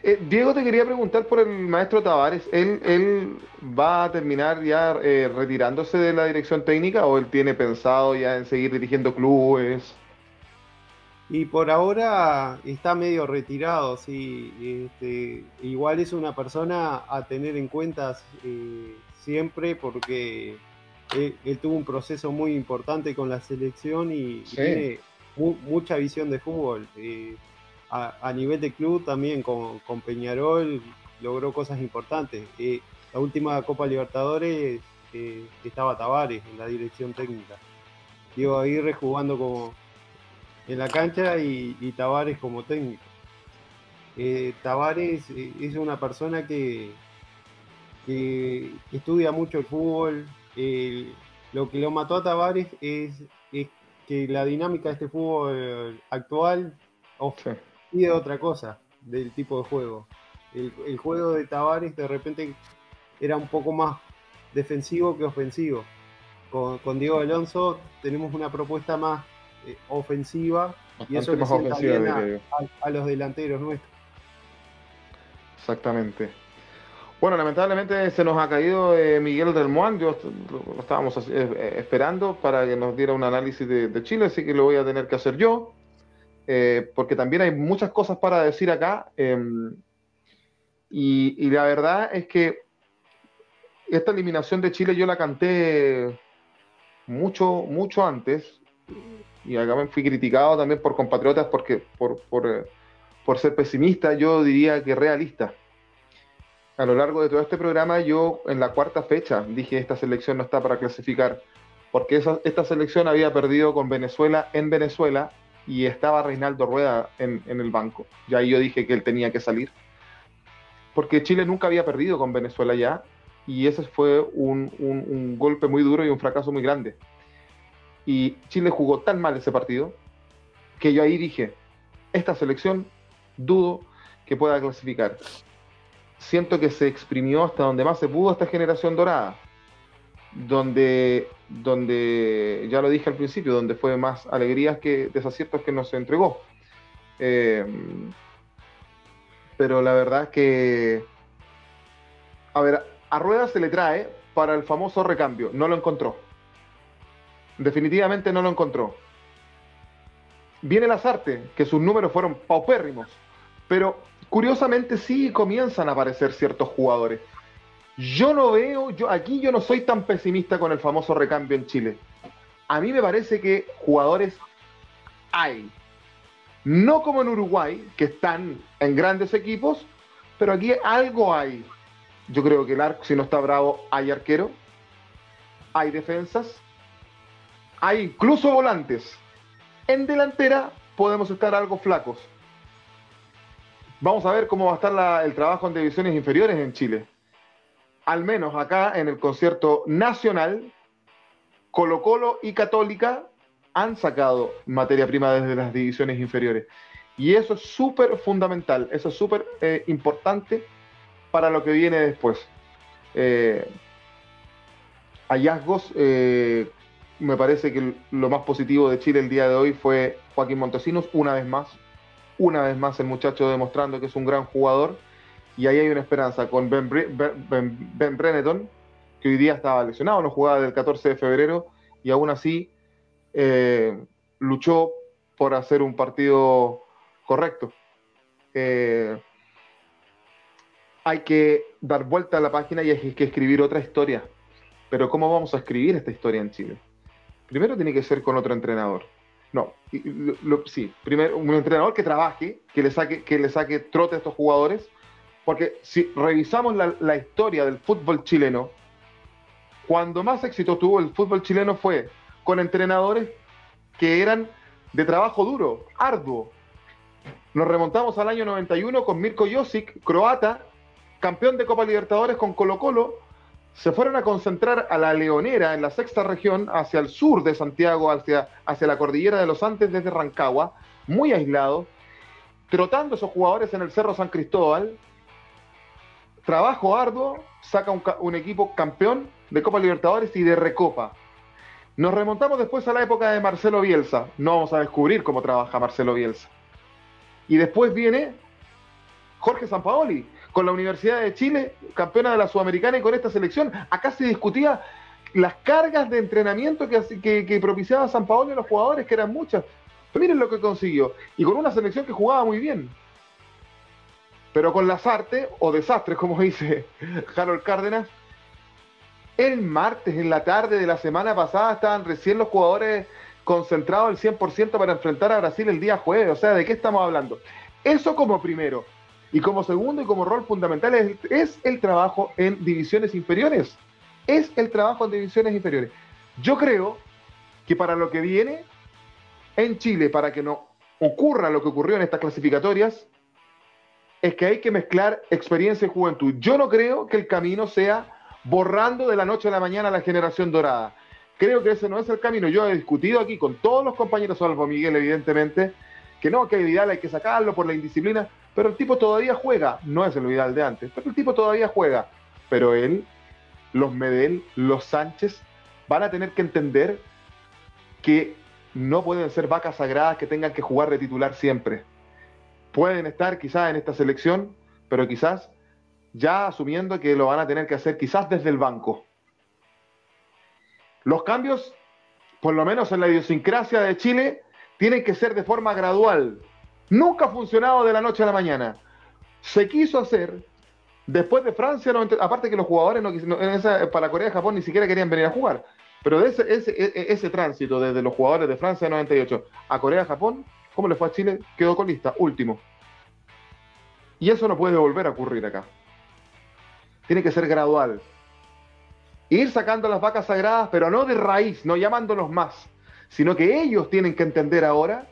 Eh, Diego, te quería preguntar por el maestro Tavares. ¿Él, él va a terminar ya eh, retirándose de la dirección técnica o él tiene pensado ya en seguir dirigiendo clubes? Y por ahora está medio retirado, sí. Este, igual es una persona a tener en cuenta eh, siempre porque él, él, tuvo un proceso muy importante con la selección y, sí. tiene mu mucha visión de fútbol. Eh, a, a, nivel de club también con, con Peñarol logró cosas importantes. Eh, la última Copa Libertadores eh, estaba Tavares en la dirección técnica. Diego Aguirre jugando como en la cancha y, y Tavares como técnico. Eh, Tavares es una persona que, que estudia mucho el fútbol. Eh, lo que lo mató a Tavares es, es, que la dinámica de este fútbol actual pide sí. otra cosa del tipo de juego. El, el, juego de Tavares de repente era un poco más defensivo que ofensivo. Con, con Diego Alonso tenemos una propuesta más eh, ofensiva Bastante y eso le bien a, a, a los delanteros nuestros. Exactamente. Bueno, lamentablemente se nos ha caído eh, Miguel del Moan, yo lo estábamos eh, esperando para que nos diera un análisis de, Chile, así que lo voy a tener que hacer yo, porque también hay muchas cosas para decir acá, em, y, la verdad es que esta eliminación de Chile yo la canté mucho, mucho antes, y acá me fui criticado también por compatriotas porque por, por, por ser pesimista, yo diría que realista a lo largo de todo este programa yo en la cuarta fecha dije esta selección no está para clasificar, porque esta selección había perdido con Venezuela en Venezuela y estaba Reinaldo Rueda en, el banco. Ya ahí yo dije que él tenía que salir, porque Chile nunca había perdido con Venezuela ya, y ese fue un, un golpe muy duro y un fracaso muy grande. Y Chile jugó tan mal ese partido que yo ahí dije, esta selección dudo que pueda clasificar siento que se exprimió hasta donde más se pudo esta generación dorada, donde, donde ya lo dije al principio, donde fue más alegrías que desaciertos que nos entregó. Eh, pero la verdad que, a ver, a Rueda se le trae para el famoso recambio, no lo encontró. Definitivamente no lo encontró. Viene Lazarte, que sus números fueron paupérrimos, pero curiosamente sí comienzan a aparecer ciertos jugadores. Yo no veo, yo aquí yo no soy tan pesimista con el famoso recambio en Chile. A mí me parece que jugadores hay. No como en Uruguay, que están en grandes equipos, pero aquí algo hay. Yo creo que el arco, si no está bravo, hay arquero, hay defensas, hay incluso volantes. En delantera podemos estar algo flacos. Vamos a ver cómo va a estar el trabajo en divisiones inferiores en Chile. Al menos acá en el concierto nacional, Colo Colo y Católica han sacado materia prima desde las divisiones inferiores. Y eso es súper fundamental, eso es súper eh, importante para lo que viene después. Eh, hallazgos, eh, me parece que lo más positivo de Chile el día de hoy fue Joaquín Montesinos, una vez más, una vez más el muchacho demostrando que es un gran jugador. Y ahí hay una esperanza con Ben, ben, que hoy día estaba lesionado, no jugaba del 14 de febrero y aún así eh, luchó por hacer un partido correcto. Eh, hay que dar vuelta a la página y hay que escribir otra historia. Pero ¿cómo vamos a escribir esta historia en Chile? Primero tiene que ser con otro entrenador. No, sí, primero un entrenador que trabaje, que le saque, que le saque trote a estos jugadores, porque si revisamos la, historia del fútbol chileno, cuando más éxito tuvo el fútbol chileno fue con entrenadores que eran de trabajo duro, arduo. Nos remontamos al año 91 con Mirko Josic, croata, campeón de Copa Libertadores con Colo Colo, se fueron a concentrar a la Leonera, en la sexta región, hacia el sur de Santiago, hacia, hacia la cordillera de los Andes, desde Rancagua, muy aislado, trotando esos jugadores en el Cerro San Cristóbal. Trabajo arduo, saca un, equipo campeón de Copa Libertadores y de Recopa. Nos remontamos después a la época de Marcelo Bielsa. No vamos a descubrir cómo trabaja Marcelo Bielsa. Y después viene Jorge Sampaoli, con la Universidad de Chile, campeona de la Sudamericana y con esta selección. Acá se discutía las cargas de entrenamiento que, propiciaba San Paolo y los jugadores, que eran muchas. Miren lo que consiguió. Y con una selección que jugaba muy bien. Pero con las artes, o desastres, como dice Harold Cárdenas, el martes en la tarde de la semana pasada estaban recién los jugadores concentrados al 100% para enfrentar a Brasil el día jueves. O sea, ¿de qué estamos hablando? Eso como primero. Y como segundo y como rol fundamental es, el trabajo en divisiones inferiores. Es el trabajo en divisiones inferiores. Yo creo que para lo que viene en Chile, para que no ocurra lo que ocurrió en estas clasificatorias, es que hay que mezclar experiencia y juventud. Yo no creo que el camino sea borrando de la noche a la mañana a la generación dorada. Creo que ese no es el camino. Yo he discutido aquí con todos los compañeros, salvo Miguel, evidentemente, que no, que Vidal hay que sacarlo por la indisciplina. Pero el tipo todavía juega, no es el Vidal de antes, pero el tipo todavía juega. Pero él, los Medel, los Sánchez, van a tener que entender que no pueden ser vacas sagradas que tengan que jugar de titular siempre. Pueden estar quizás en esta selección, pero quizás ya asumiendo que lo van a tener que hacer quizás desde el banco. Los cambios, por lo menos en la idiosincrasia de Chile, tienen que ser de forma gradual. Nunca ha funcionado de la noche a la mañana. Se quiso hacer después de Francia, aparte que los jugadores no, para Corea y Japón ni siquiera querían venir a jugar. Pero de ese, ese, e, e, ese, tránsito desde los jugadores de Francia de 98 a Corea Japón, ¿cómo le fue a Chile? Quedó con lista, último. Y eso no puede volver a ocurrir acá. Tiene que ser gradual. Ir sacando las vacas sagradas, pero no de raíz, no llamándolos más, sino que ellos tienen que entender ahora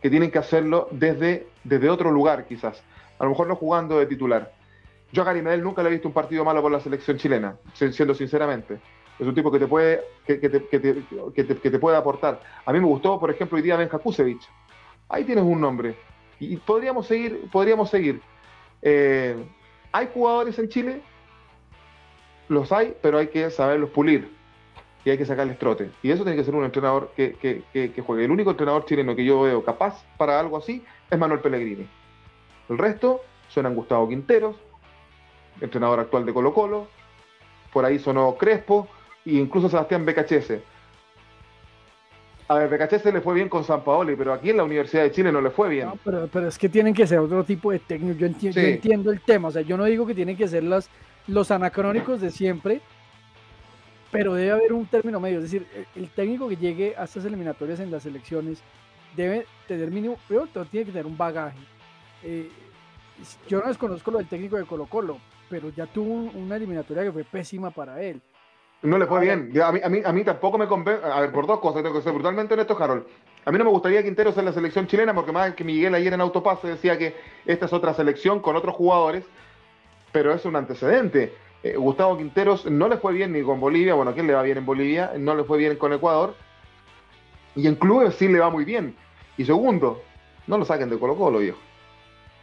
que tienen que hacerlo desde, desde otro lugar, quizás. A lo mejor no jugando de titular. Yo a Gary Medel nunca le he visto un partido malo por la selección chilena, siendo sinceramente. Es un tipo que te puede, que, te, que te, puede aportar. A mí me gustó, por ejemplo, hoy día Benja Kusevich. Ahí tienes un nombre. Y podríamos seguir, podríamos seguir. Eh, ¿Hay jugadores en Chile? Los hay, pero hay que saberlos pulir. Y hay que sacarles trote. Y eso tiene que ser un entrenador que, que juegue. El único entrenador chileno que yo veo capaz para algo así es Manuel Pellegrini. El resto suenan Gustavo Quinteros, entrenador actual de Colo Colo. Por ahí sonó Crespo e incluso Sebastián Becachese. A ver, Becachese le fue bien con San Paoli, pero aquí en la Universidad de Chile no le fue bien. pero, pero, es que tienen que ser otro tipo de técnicos. Yo, entiendo el tema. O sea, yo no digo que tienen que ser los, los anacrónicos de siempre, pero debe haber un término medio. Es decir, el, técnico que llegue a estas eliminatorias en las elecciones debe tener mínimo, pero tiene que tener un bagaje. Eh, yo no desconozco lo del técnico de Colo Colo, pero ya tuvo una eliminatoria que fue pésima para él. No le fue bien. A mí, a, mí, a mí tampoco me convence. A ver, por dos cosas, tengo que ser brutalmente honesto, Harold. A mí no me gustaría Quintero ser la selección chilena, porque más que Miguel ayer en Autopase decía que esta es otra selección con otros jugadores, pero es un antecedente. Eh, Gustavo Quinteros no le fue bien ni con Bolivia, bueno, ¿a quién le va bien en Bolivia? No le fue bien con Ecuador. Y en clubes sí le va muy bien. Y segundo, no lo saquen de Colo Colo, viejo.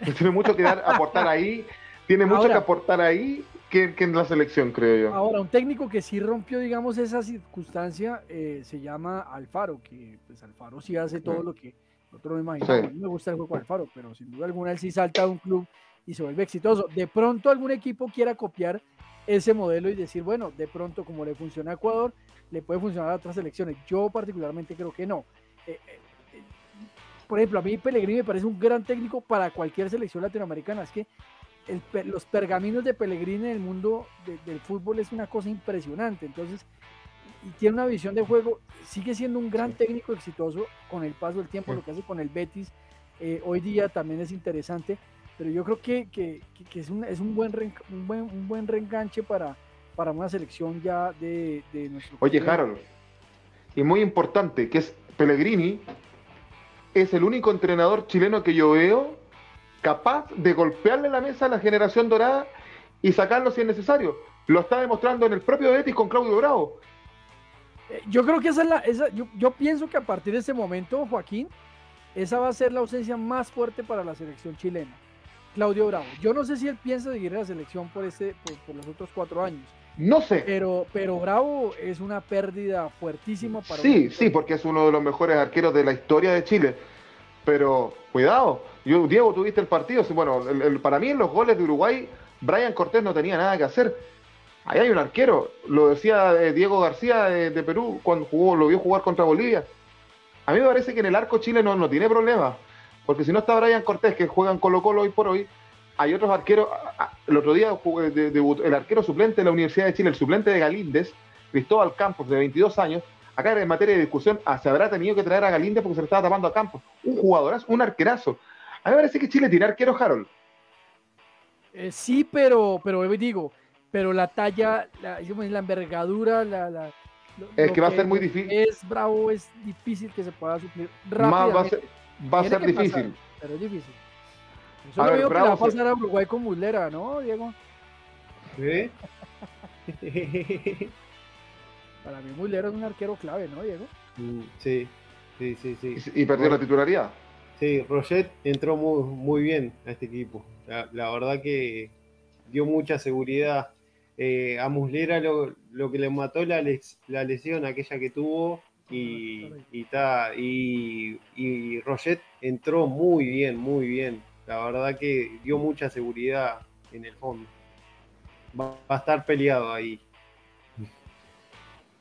Tiene mucho que dar, aportar ahí, tiene mucho que aportar ahí que, en la selección, creo yo. Ahora, un técnico que sí rompió, digamos, esa circunstancia eh, se llama Alfaro, que pues Alfaro sí hace todo lo que nosotros no imaginamos. A mí me gusta el juego de Alfaro, pero sin duda alguna él sí salta a un club y se vuelve exitoso. De pronto algún equipo quiera copiar ese modelo y decir, bueno, de pronto como le funciona a Ecuador, le puede funcionar a otras selecciones. Yo particularmente creo que no. Eh, eh, por ejemplo, a mí Pellegrini me parece un gran técnico para cualquier selección latinoamericana. Es que los pergaminos de Pellegrini en el mundo del fútbol es una cosa impresionante. Entonces, y tiene una visión de juego, sigue siendo un gran técnico exitoso con el paso del tiempo, lo que hace con el Betis eh, hoy día también es interesante, pero yo creo que, que, es, un, es un, buen un, buen, un buen reenganche para, para una selección ya de, de nuestro Oye, Harold, y muy importante, que es Pellegrini, es el único entrenador chileno que yo veo capaz de golpearle la mesa a la generación dorada y sacarlo si es necesario. Lo está demostrando en el propio Betis con Claudio Bravo. Eh, yo creo que esa es la. Esa, yo, pienso que a partir de ese momento, Joaquín, esa va a ser la ausencia más fuerte para la selección chilena. Claudio Bravo. Yo no sé si él piensa seguir la selección por, ese, por, los otros cuatro años. No sé. Pero, pero Bravo es una pérdida fuertísima para. Sí, sí, porque es uno de los mejores arqueros de la historia de Chile. Pero cuidado, yo, Diego, tuviste el partido. Bueno, para mí en los goles de Uruguay, Brian Cortés no tenía nada que hacer. Ahí hay un arquero, lo decía eh, Diego García de, Perú cuando jugó, lo vio jugar contra Bolivia. A mí me parece que en el arco Chile no, no tiene problema, porque si no está Brian Cortés, que juega en Colo Colo hoy por hoy, hay otros arqueros. El otro día el arquero suplente de la Universidad de Chile, el suplente de Galíndez, Cristóbal Campos, de 22 años, acá en materia de discusión, ah, se habrá tenido que traer a Galíndez porque se le estaba tapando a Campos. Un jugadorazo, un arquerazo. A mí me parece que Chile tiene arquero Harold. Eh, sí, pero, pero digo, pero la talla, la, la envergadura, la, es que va a ser muy difícil. Es bravo, es difícil que se pueda suplir rápido. Va a ser, va a ser difícil. pero es difícil. Eso a ver, que va a pasar a Uruguay con Muslera, ¿no, Diego? Sí. Para mí Muslera es un arquero clave, ¿no, Diego? Mm, sí, sí, sí, sí. ¿Y perdió la titularidad? Sí, Roget entró muy, muy bien a este equipo. La, verdad que dio mucha seguridad. Eh, a Muslera lo, que le mató la, la lesión aquella que tuvo y, y, y, y entró muy bien, muy bien. La verdad que dio mucha seguridad en el fondo. Va, a estar peleado ahí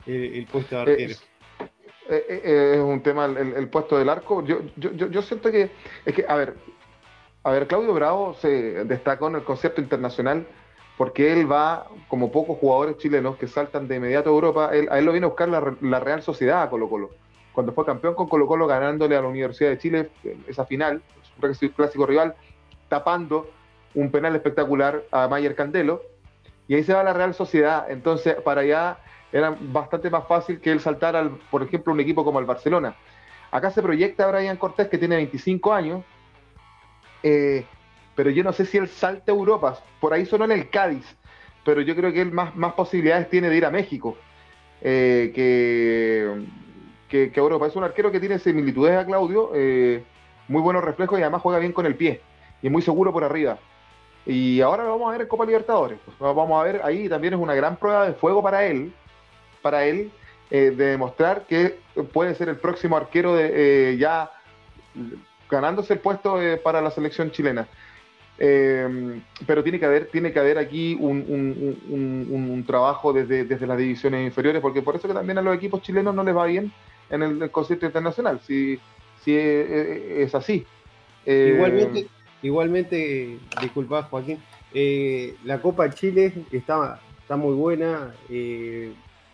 el, puesto de arquero. Eh, eh, eh, es, un tema el, puesto del arco. Yo, yo, yo, siento que es que, a ver, a ver, Claudio Bravo se destacó en el concepto internacional porque él va, como pocos jugadores chilenos que saltan de inmediato a Europa, él, a él lo viene a buscar la, Real Sociedad a Colo Colo cuando fue campeón con Colo Colo ganándole a la Universidad de Chile esa final, un clásico rival, tapando un penal espectacular a Mayer Candelo, y ahí se va a la Real Sociedad, entonces para allá era bastante más fácil que él saltara, al, por ejemplo, un equipo como el Barcelona. Acá se proyecta Brian Cortés, que tiene 25 años, eh, pero yo no sé si él salta a Europa, por ahí sonó en el Cádiz, pero yo creo que él más, más posibilidades tiene de ir a México. Eh, que que, Europa. Es un arquero que tiene similitudes a Claudio, eh, muy buenos reflejos y además juega bien con el pie y muy seguro por arriba. Y ahora lo vamos a ver en Copa Libertadores. Vamos a ver, ahí también es una gran prueba de fuego para él, para él, eh, de demostrar que puede ser el próximo arquero de ya ganándose el puesto para la selección chilena. Pero tiene que haber, tiene que haber aquí un, trabajo desde, desde, las divisiones inferiores, porque por eso que también a los equipos chilenos no les va bien en el, concierto internacional, si, si es, así. Eh, igualmente, igualmente, disculpa Joaquín, eh, la Copa Chile está, está muy buena, eh,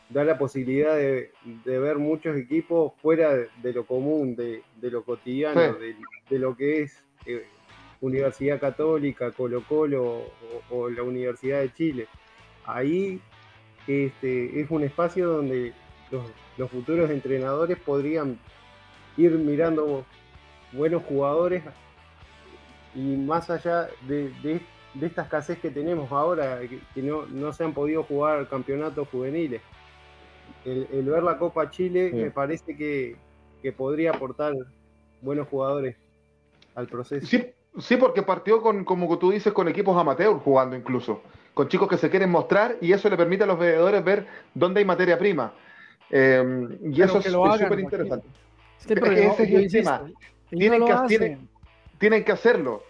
da la posibilidad de, ver muchos equipos fuera de, lo común, de, lo cotidiano, de, lo que es Universidad Católica, Colo Colo o, la Universidad de Chile. Ahí este, es un espacio donde los, futuros entrenadores podrían ir mirando buenos jugadores y más allá de, esta escasez que tenemos ahora, que, no, se han podido jugar campeonatos juveniles. El, ver la Copa Chile me parece que, podría aportar buenos jugadores al proceso. Sí, porque partió con, como tú dices, con equipos amateurs jugando incluso, con chicos que se quieren mostrar y eso le permite a los vendedores ver dónde hay materia prima. Em, y eso es súper interesante. Este ese es el tema. Tienen que, tienen, que, hacerlo.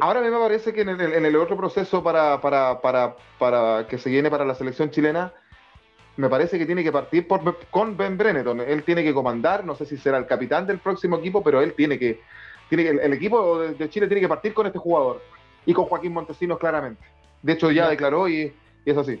Ahora a mí me parece que en el, otro proceso para, para, para, para, que se viene para la selección chilena, me parece que tiene que partir por, con Ben Brenneton. Él tiene que comandar, no sé si será el capitán del próximo equipo, pero él tiene que, tiene que el, equipo de, Chile tiene que partir con este jugador y con Joaquín Montesinos claramente. De hecho ya declaró y, y es así.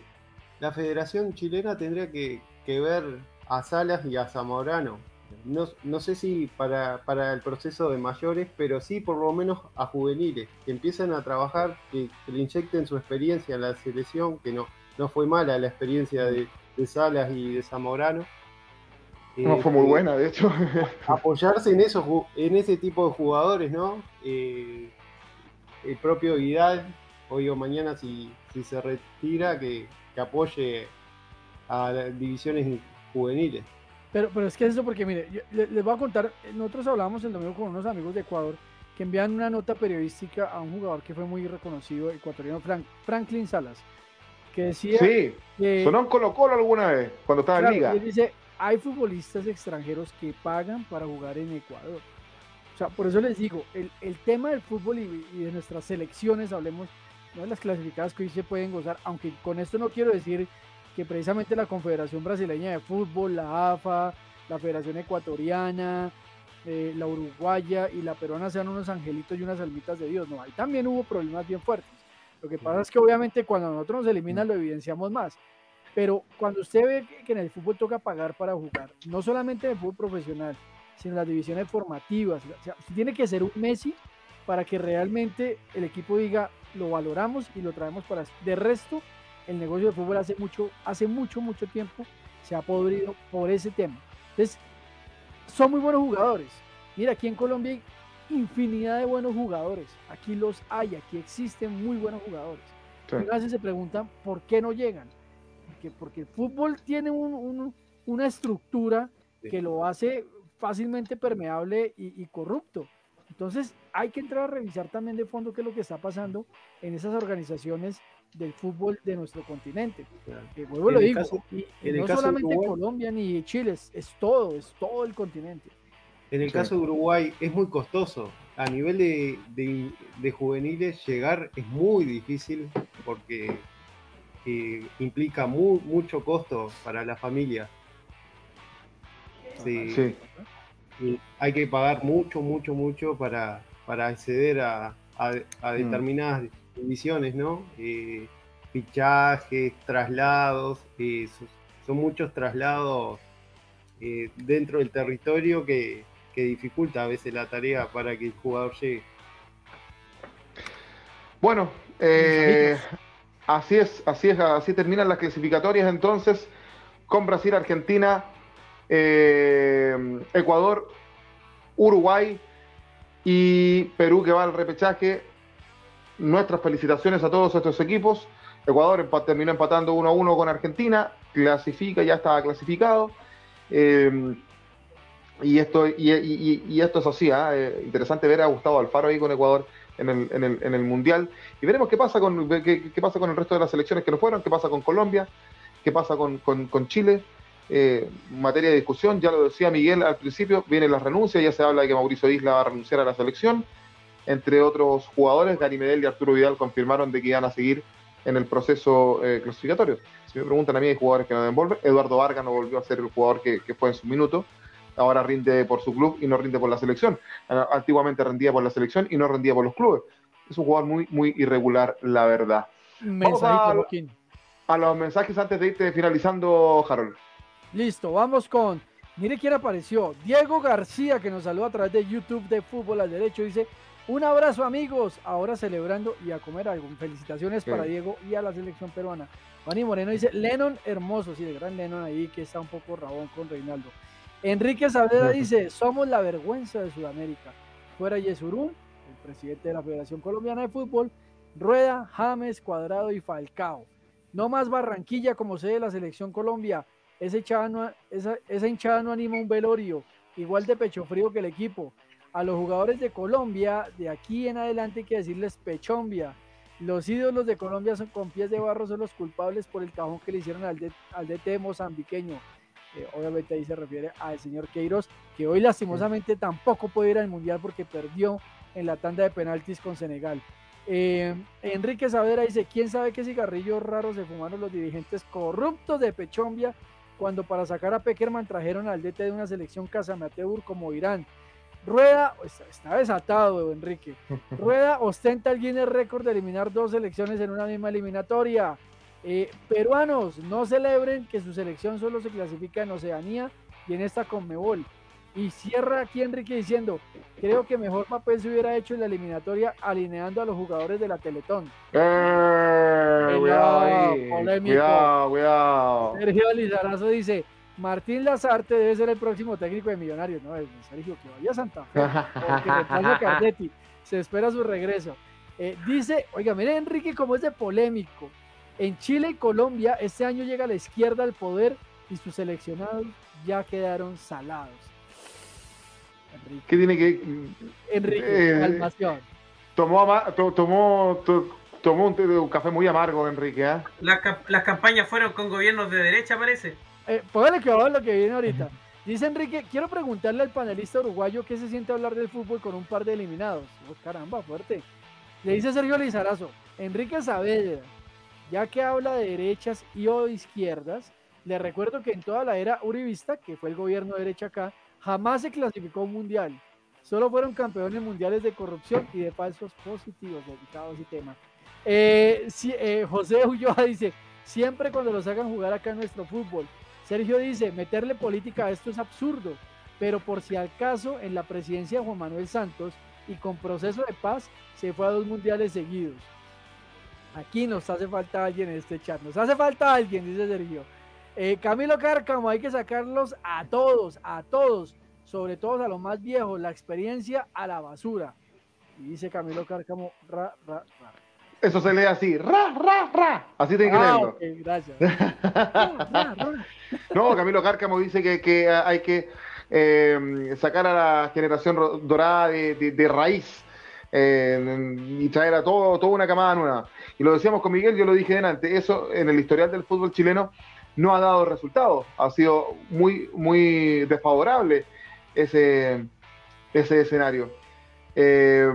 La Federación Chilena tendría que, que ver a Salas y a Zamorano. No, no sé si para, para, el proceso de mayores, pero sí por lo menos a juveniles, que empiezan a trabajar, que, le inyecten su experiencia a la selección, que no, no fue mala la experiencia de, Salas y de Zamorano. No fue muy este, buena, de hecho. apoyarse en esos en ese tipo de jugadores, ¿no? Eh, el propio Vidal, hoy o mañana si, si se retira, que, que apoye a las divisiones juveniles. Pero, pero es que es eso porque, mire, les, voy a contar, nosotros hablábamos el domingo con unos amigos de Ecuador que envían una nota periodística a un jugador que fue muy reconocido, ecuatoriano, Frank, Franklin Salas, que decía... Sí, sonó en Colo Colo alguna vez, cuando estaba en Liga. Y dice, hay futbolistas extranjeros que pagan para jugar en Ecuador. O sea, por eso les digo, el, el tema del fútbol y, y, de nuestras selecciones, hablemos, no de las clasificadas que hoy se pueden gozar, aunque con esto no quiero decir que precisamente la Confederación Brasileña de Fútbol, la AFA, la Federación Ecuatoriana, eh, la Uruguaya y la peruana sean unos angelitos y unas almitas de Dios. No, ahí también hubo problemas bien fuertes. Lo que pasa es que obviamente cuando nosotros nos eliminan lo evidenciamos más. Pero cuando usted ve que en el fútbol toca pagar para jugar, no solamente en el fútbol profesional, sino en las divisiones formativas, o sea, usted tiene que ser un Messi para que realmente el equipo diga, lo valoramos y lo traemos para... De resto, el negocio de fútbol hace mucho, hace mucho, mucho tiempo se ha podrido por ese tema. Entonces, son muy buenos jugadores. Mira, aquí en Colombia hay infinidad de buenos jugadores. Aquí los hay, aquí existen muy buenos jugadores. a veces se preguntan por qué no llegan. Porque, porque el fútbol tiene una estructura que lo hace fácilmente permeable y, y, corrupto. Entonces hay que entrar a revisar también de fondo qué es lo que está pasando en esas organizaciones del fútbol de nuestro continente. Que vuelvo lo digo, no solamente Colombia ni Chile, es, todo, es todo el continente. En el caso de Uruguay es muy costoso a nivel de, juveniles llegar es muy difícil porque eh, implica mucho costo para la familia. Sí. hay que pagar mucho, mucho, mucho para, para acceder a, mm. determinadas divisiones, ¿no? Eh, fichajes, traslados, eh, son muchos traslados dentro del territorio que, que dificulta a veces la tarea para que el jugador llegue. Bueno, eh, así es, así es, así terminan las clasificatorias entonces con Brasil, Argentina, eh, Ecuador, Uruguay y Perú que va al repechaje. Nuestras felicitaciones a todos estos equipos. Ecuador terminó empatando 1 a 1 con Argentina, clasifica, ya estaba clasificado. Eh, y esto, y, esto es así, ¿ah? eh, interesante ver a Gustavo Alfaro ahí con Ecuador en el, en el, en el Mundial. Y veremos qué pasa, con, qué, pasa con el resto de las selecciones que no fueron, qué pasa con Colombia, qué pasa con, Chile. Eh, materia de discusión, ya lo decía Miguel al principio, vienen las renuncias, ya se habla de que Mauricio Isla va a renunciar a la selección. Entre otros jugadores, Gary Medel y Arturo Vidal confirmaron de que iban a seguir en el proceso eh, clasificatorio. Si me preguntan a mí, hay jugadores que no deben volver. Eduardo Vargas no volvió a ser el jugador que, que fue en su minuto ahora rinde por su club y no rinde por la selección. Antiguamente rendía por la selección y no rendía por los clubes. Es un jugador muy, muy irregular, la verdad. Vamos a, a, los mensajes antes de irte finalizando, Harold. Listo, vamos con. Mire quién apareció. Diego García, que nos saluda a través de YouTube de Fútbol al Derecho. Dice: Un abrazo, amigos. Ahora celebrando y a comer algo. Felicitaciones para Diego y a la selección peruana. Juan Moreno dice: Lennon hermoso. Sí, el gran Lennon ahí que está un poco rabón con Reinaldo. Enrique Saavedra dice, somos la vergüenza de Sudamérica. Fuera Yesurún, el presidente de la Federación Colombiana de Fútbol, Rueda, James, Cuadrado y Falcao. No más Barranquilla como sede de la selección Colombia. Ese esa, esa hinchada no anima un velorio, igual de pecho frío que el equipo. A los jugadores de Colombia, de aquí en adelante hay que decirles pechombia. Los ídolos de Colombia son con pies de barro, son los culpables por el cajón que le hicieron al, al DT mozambiqueño obviamente ahí se refiere al señor Queiroz, que hoy lastimosamente tampoco puede ir al Mundial porque perdió en la tanda de penaltis con Senegal. Eh, Enrique Saavedra dice, ¿quién sabe qué cigarrillos raros se fumaron los dirigentes corruptos de Pechombia cuando para sacar a Peckerman trajeron al DT de una selección Casamateur como Irán? Rueda, está desatado Enrique, Rueda ostenta el Guinness récord de eliminar dos selecciones en una misma eliminatoria. Eh, peruanos, no celebren que su selección solo se clasifica en Oceanía y en esta Conmebol. Y cierra aquí Enrique diciendo, creo que mejor papel se hubiera hecho en la eliminatoria alineando a los jugadores de la Teletón. Eh, cuidado, cuidado, Sergio Lizarazo dice, Martín Lazarte debe ser el próximo técnico de Millonarios. No, Sergio, que vaya a Santa Fe. Se espera su regreso. Eh, dice, oiga, mire Enrique como es de polémico. En Chile y Colombia, este año llega la izquierda al poder y sus seleccionados ya quedaron salados. Enrique. ¿Qué tiene que.? Enrique, eh, calmación. Tomó, tomó, tomó un, café muy amargo, Enrique. ¿eh? Las, campañas fueron con gobiernos de derecha, parece. Eh, póngale que va lo que viene ahorita. Dice Enrique, quiero preguntarle al panelista uruguayo qué se siente hablar del fútbol con un par de eliminados. Oh, caramba, fuerte. Le dice Sergio Lizarazo, Enrique Saavedra, ya que habla de derechas y o de izquierdas, le recuerdo que en toda la era uribista, que fue el gobierno de derecha acá, jamás se clasificó un mundial. Solo fueron campeones mundiales de corrupción y de falsos positivos, dedicados y temas. Eh, eh, José Ulloa dice, siempre cuando los hagan jugar acá en nuestro fútbol. Sergio dice, meterle política a esto es absurdo, pero por si al caso, en la presidencia de Juan Manuel Santos y con proceso de paz, se fue a dos mundiales seguidos. Aquí nos hace falta alguien en este chat. Nos hace falta alguien, dice Sergio. Eh, Camilo Cárcamo, hay que sacarlos a todos, a todos, sobre todo a los más viejos, la experiencia a la basura. Y dice Camilo Cárcamo, ra, ra, ra. Eso se lee así, ra, ra, ra. Así tiene que ah, gracias. no, Camilo Cárcamo dice que, hay que eh, sacar a la generación dorada de, raíz y traer a todo, toda una camada nueva y lo decíamos con Miguel, yo lo dije delante, eso en el historial del fútbol chileno no ha dado resultados, ha sido muy, muy desfavorable ese, ese escenario. Eh,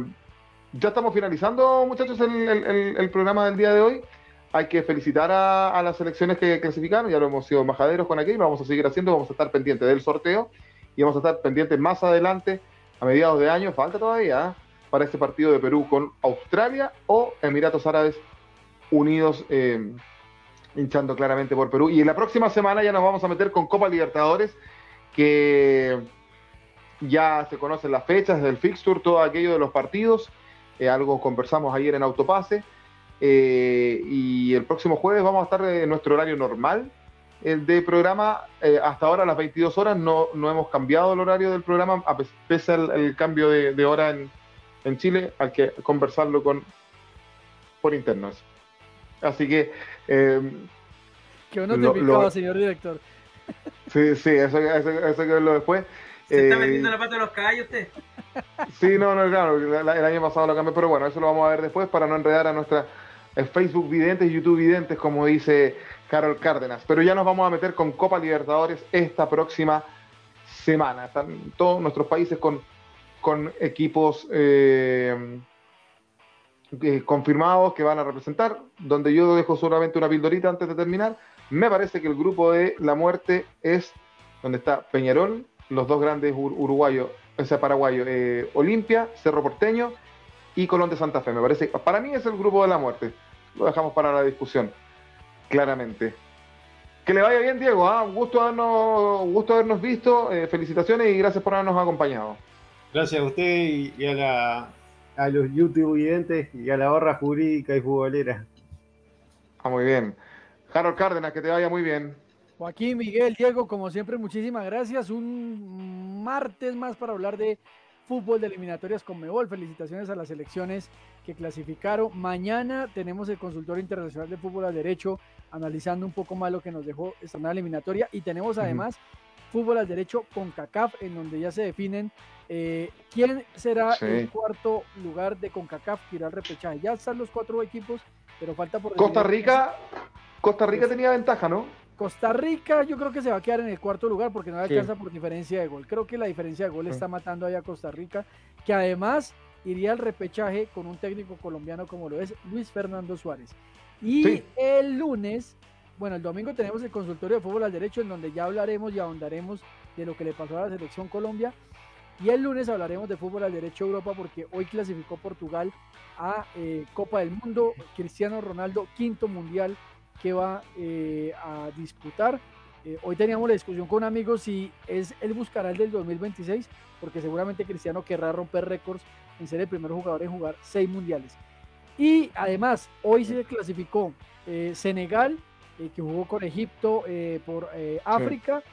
ya estamos finalizando, muchachos, el, programa del día de hoy. Hay que felicitar a, las selecciones que clasificaron, ya lo hemos sido majaderos con aquí, lo vamos a seguir haciendo, vamos a estar pendientes del sorteo y vamos a estar pendientes más adelante, a mediados de año, falta todavía, ¿eh? Para este partido de Perú con Australia o Emiratos Árabes Unidos, eh, hinchando claramente por Perú. Y en la próxima semana ya nos vamos a meter con Copa Libertadores, que ya se conocen las fechas del fixture, todo aquello de los partidos. Eh, algo conversamos ayer en Autopase. Eh, y el próximo jueves vamos a estar en nuestro horario normal de programa. hasta ahora a las 22 horas no, no, hemos cambiado el horario del programa, a pesar del cambio de, de hora en, en Chile, hay que conversarlo con por internos. Así que... Eh, que uno te señor director. Sí, sí, eso, eso, eso que verlo después. ¿Se está eh, metiendo la pata de los caballos usted? Sí, no, no, claro, el año pasado lo cambié, pero bueno, eso lo vamos a ver después para no enredar a nuestra eh, Facebook videntes YouTube videntes, como dice Carol Cárdenas. Pero ya nos vamos a meter con Copa Libertadores esta próxima semana. Están todos nuestros países con con equipos eh, confirmados que van a representar, donde yo dejo solamente una pildorita antes de terminar. Me parece que el grupo de la muerte es donde está Peñarol, los dos grandes uruguayos, ese paraguayo, eh, Olimpia, Cerro Porteño y Colón de Santa Fe. Me parece, para mí es el grupo de la muerte. Lo dejamos para la discusión, claramente. Que le vaya bien, Diego. ¿ah? Gusto, habernos, gusto habernos visto. Eh, felicitaciones y gracias por habernos acompañado. Gracias a usted y, a, la, a los YouTube videntes y a la barra jurídica y futbolera. Ah, muy bien. Harold Cárdenas, que te vaya muy bien. Joaquín, Miguel, Diego, como siempre, muchísimas gracias. Un martes más para hablar de fútbol de eliminatorias con Mebol. Felicitaciones a las selecciones que clasificaron. Mañana tenemos el consultorio internacional de fútbol al derecho analizando un poco más lo que nos dejó esta eliminatoria y tenemos además fútbol al derecho con CACAF en donde ya se definen eh, ¿Quién será el cuarto lugar de CONCACAF que irá al repechaje? Ya están los cuatro equipos, pero falta por... Costa Rica, Costa Rica tenía ventaja, ¿no? Costa Rica yo creo que se va a quedar en el cuarto lugar porque no alcanza por diferencia de gol. Creo que la diferencia de gol está matando ahí a Costa Rica, que además iría al repechaje con un técnico colombiano como lo es Luis Fernando Suárez. Y el lunes, bueno, el domingo tenemos el consultorio de fútbol al derecho en donde ya hablaremos y ahondaremos de lo que le pasó a la selección Colombia y el lunes hablaremos de fútbol al derecho Europa porque hoy clasificó Portugal a eh, Copa del Mundo. Cristiano Ronaldo, quinto mundial que va eh, a disputar. Eh, hoy teníamos la discusión con amigos si es él buscará el del 2026 porque seguramente Cristiano querrá romper récords en ser el primer jugador en jugar seis mundiales. Y además, hoy se clasificó Senegal, que jugó con Egipto por África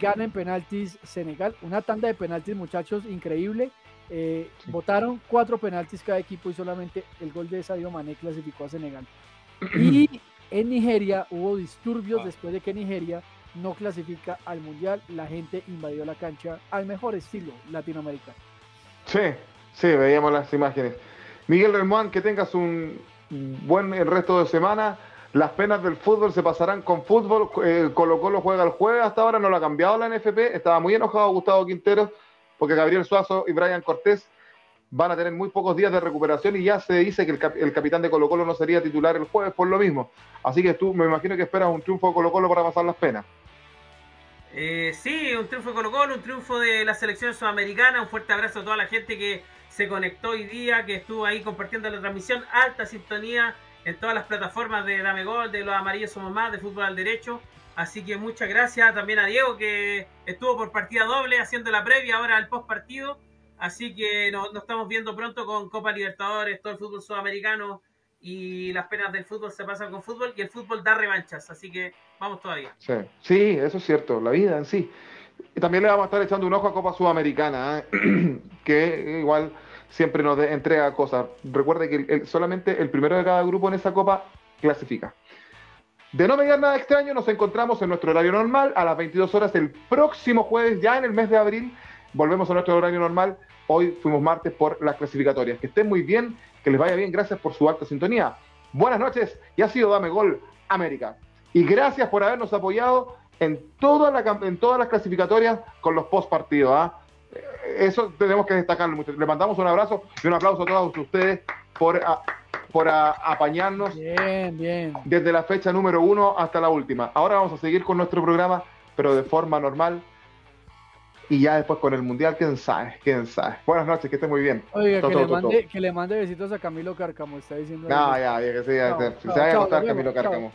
gana en penaltis Senegal. Una tanda de penaltis, muchachos, increíble. Eh, votaron cuatro penaltis cada equipo y solamente el gol de Sadio Mané clasificó a Senegal. Y en Nigeria hubo disturbios ah. después de que Nigeria no clasifica al Mundial. La gente invadió la cancha al mejor estilo latinoamericano. Sí, sí, veíamos las imágenes. Miguel Remón, que tengas un buen resto de semana. Las penas del fútbol se pasarán con fútbol. Eh, Colo Colo juega el jueves. Hasta ahora no lo ha cambiado la NFP. Estaba muy enojado Gustavo Quinteros porque Gabriel Suazo y Brian Cortés van a tener muy pocos días de recuperación y ya se dice que el, capitán de Colo Colo no sería titular el jueves por lo mismo. Así que tú me imagino que esperas un triunfo de Colo Colo para pasar las penas. Eh, sí, un triunfo de Colo Colo, un triunfo de la selección sudamericana. Un fuerte abrazo a toda la gente que se conectó hoy día, que estuvo ahí compartiendo la transmisión. Alta sintonía en todas las plataformas de Dame Gol, de Los Amarillos Somos Más, de Fútbol al Derecho. Así que muchas gracias también a Diego que estuvo por partida doble haciendo la previa, ahora el post partido. Así que nos, estamos viendo pronto con Copa Libertadores, todo el fútbol sudamericano y las penas del fútbol se pasan con fútbol y el fútbol da revanchas. Así que vamos todavía. Sí, sí eso es cierto, la vida en sí. Y también le vamos a estar echando un ojo a Copa Sudamericana, ¿eh? que igual siempre nos entrega cosas. Recuerde que solamente el primero de cada grupo en esa copa clasifica. De no mediar nada extraño, nos encontramos en nuestro horario normal a las 22 horas el próximo jueves, ya en el mes de abril. Volvemos a nuestro horario normal. Hoy fuimos martes por las clasificatorias. Que estén muy bien, que les vaya bien. Gracias por su alta sintonía. Buenas noches y ha sido Dame Gol América. Y gracias por habernos apoyado en, todas las clasificatorias con los post partidos. ¿ah? Eso tenemos que destacarlo. muchachos. Le mandamos un abrazo y un aplauso a todos ustedes por, a- por a- apañarnos Bien, bien. desde la fecha número uno hasta la última. Ahora vamos a seguir con nuestro programa, pero de forma normal. Y ya después con el mundial, quién sabe, quién sabe. Buenas noches, que esté muy bien. Oiga, Todo, que, todo, le todo, mande, que le mande besitos a Camilo Cárcamo, está diciendo. Ah, ya, ya, que sí, ya, Chao, se- chao, se vaya a chao, acostar nos Camilo. Cárcamo.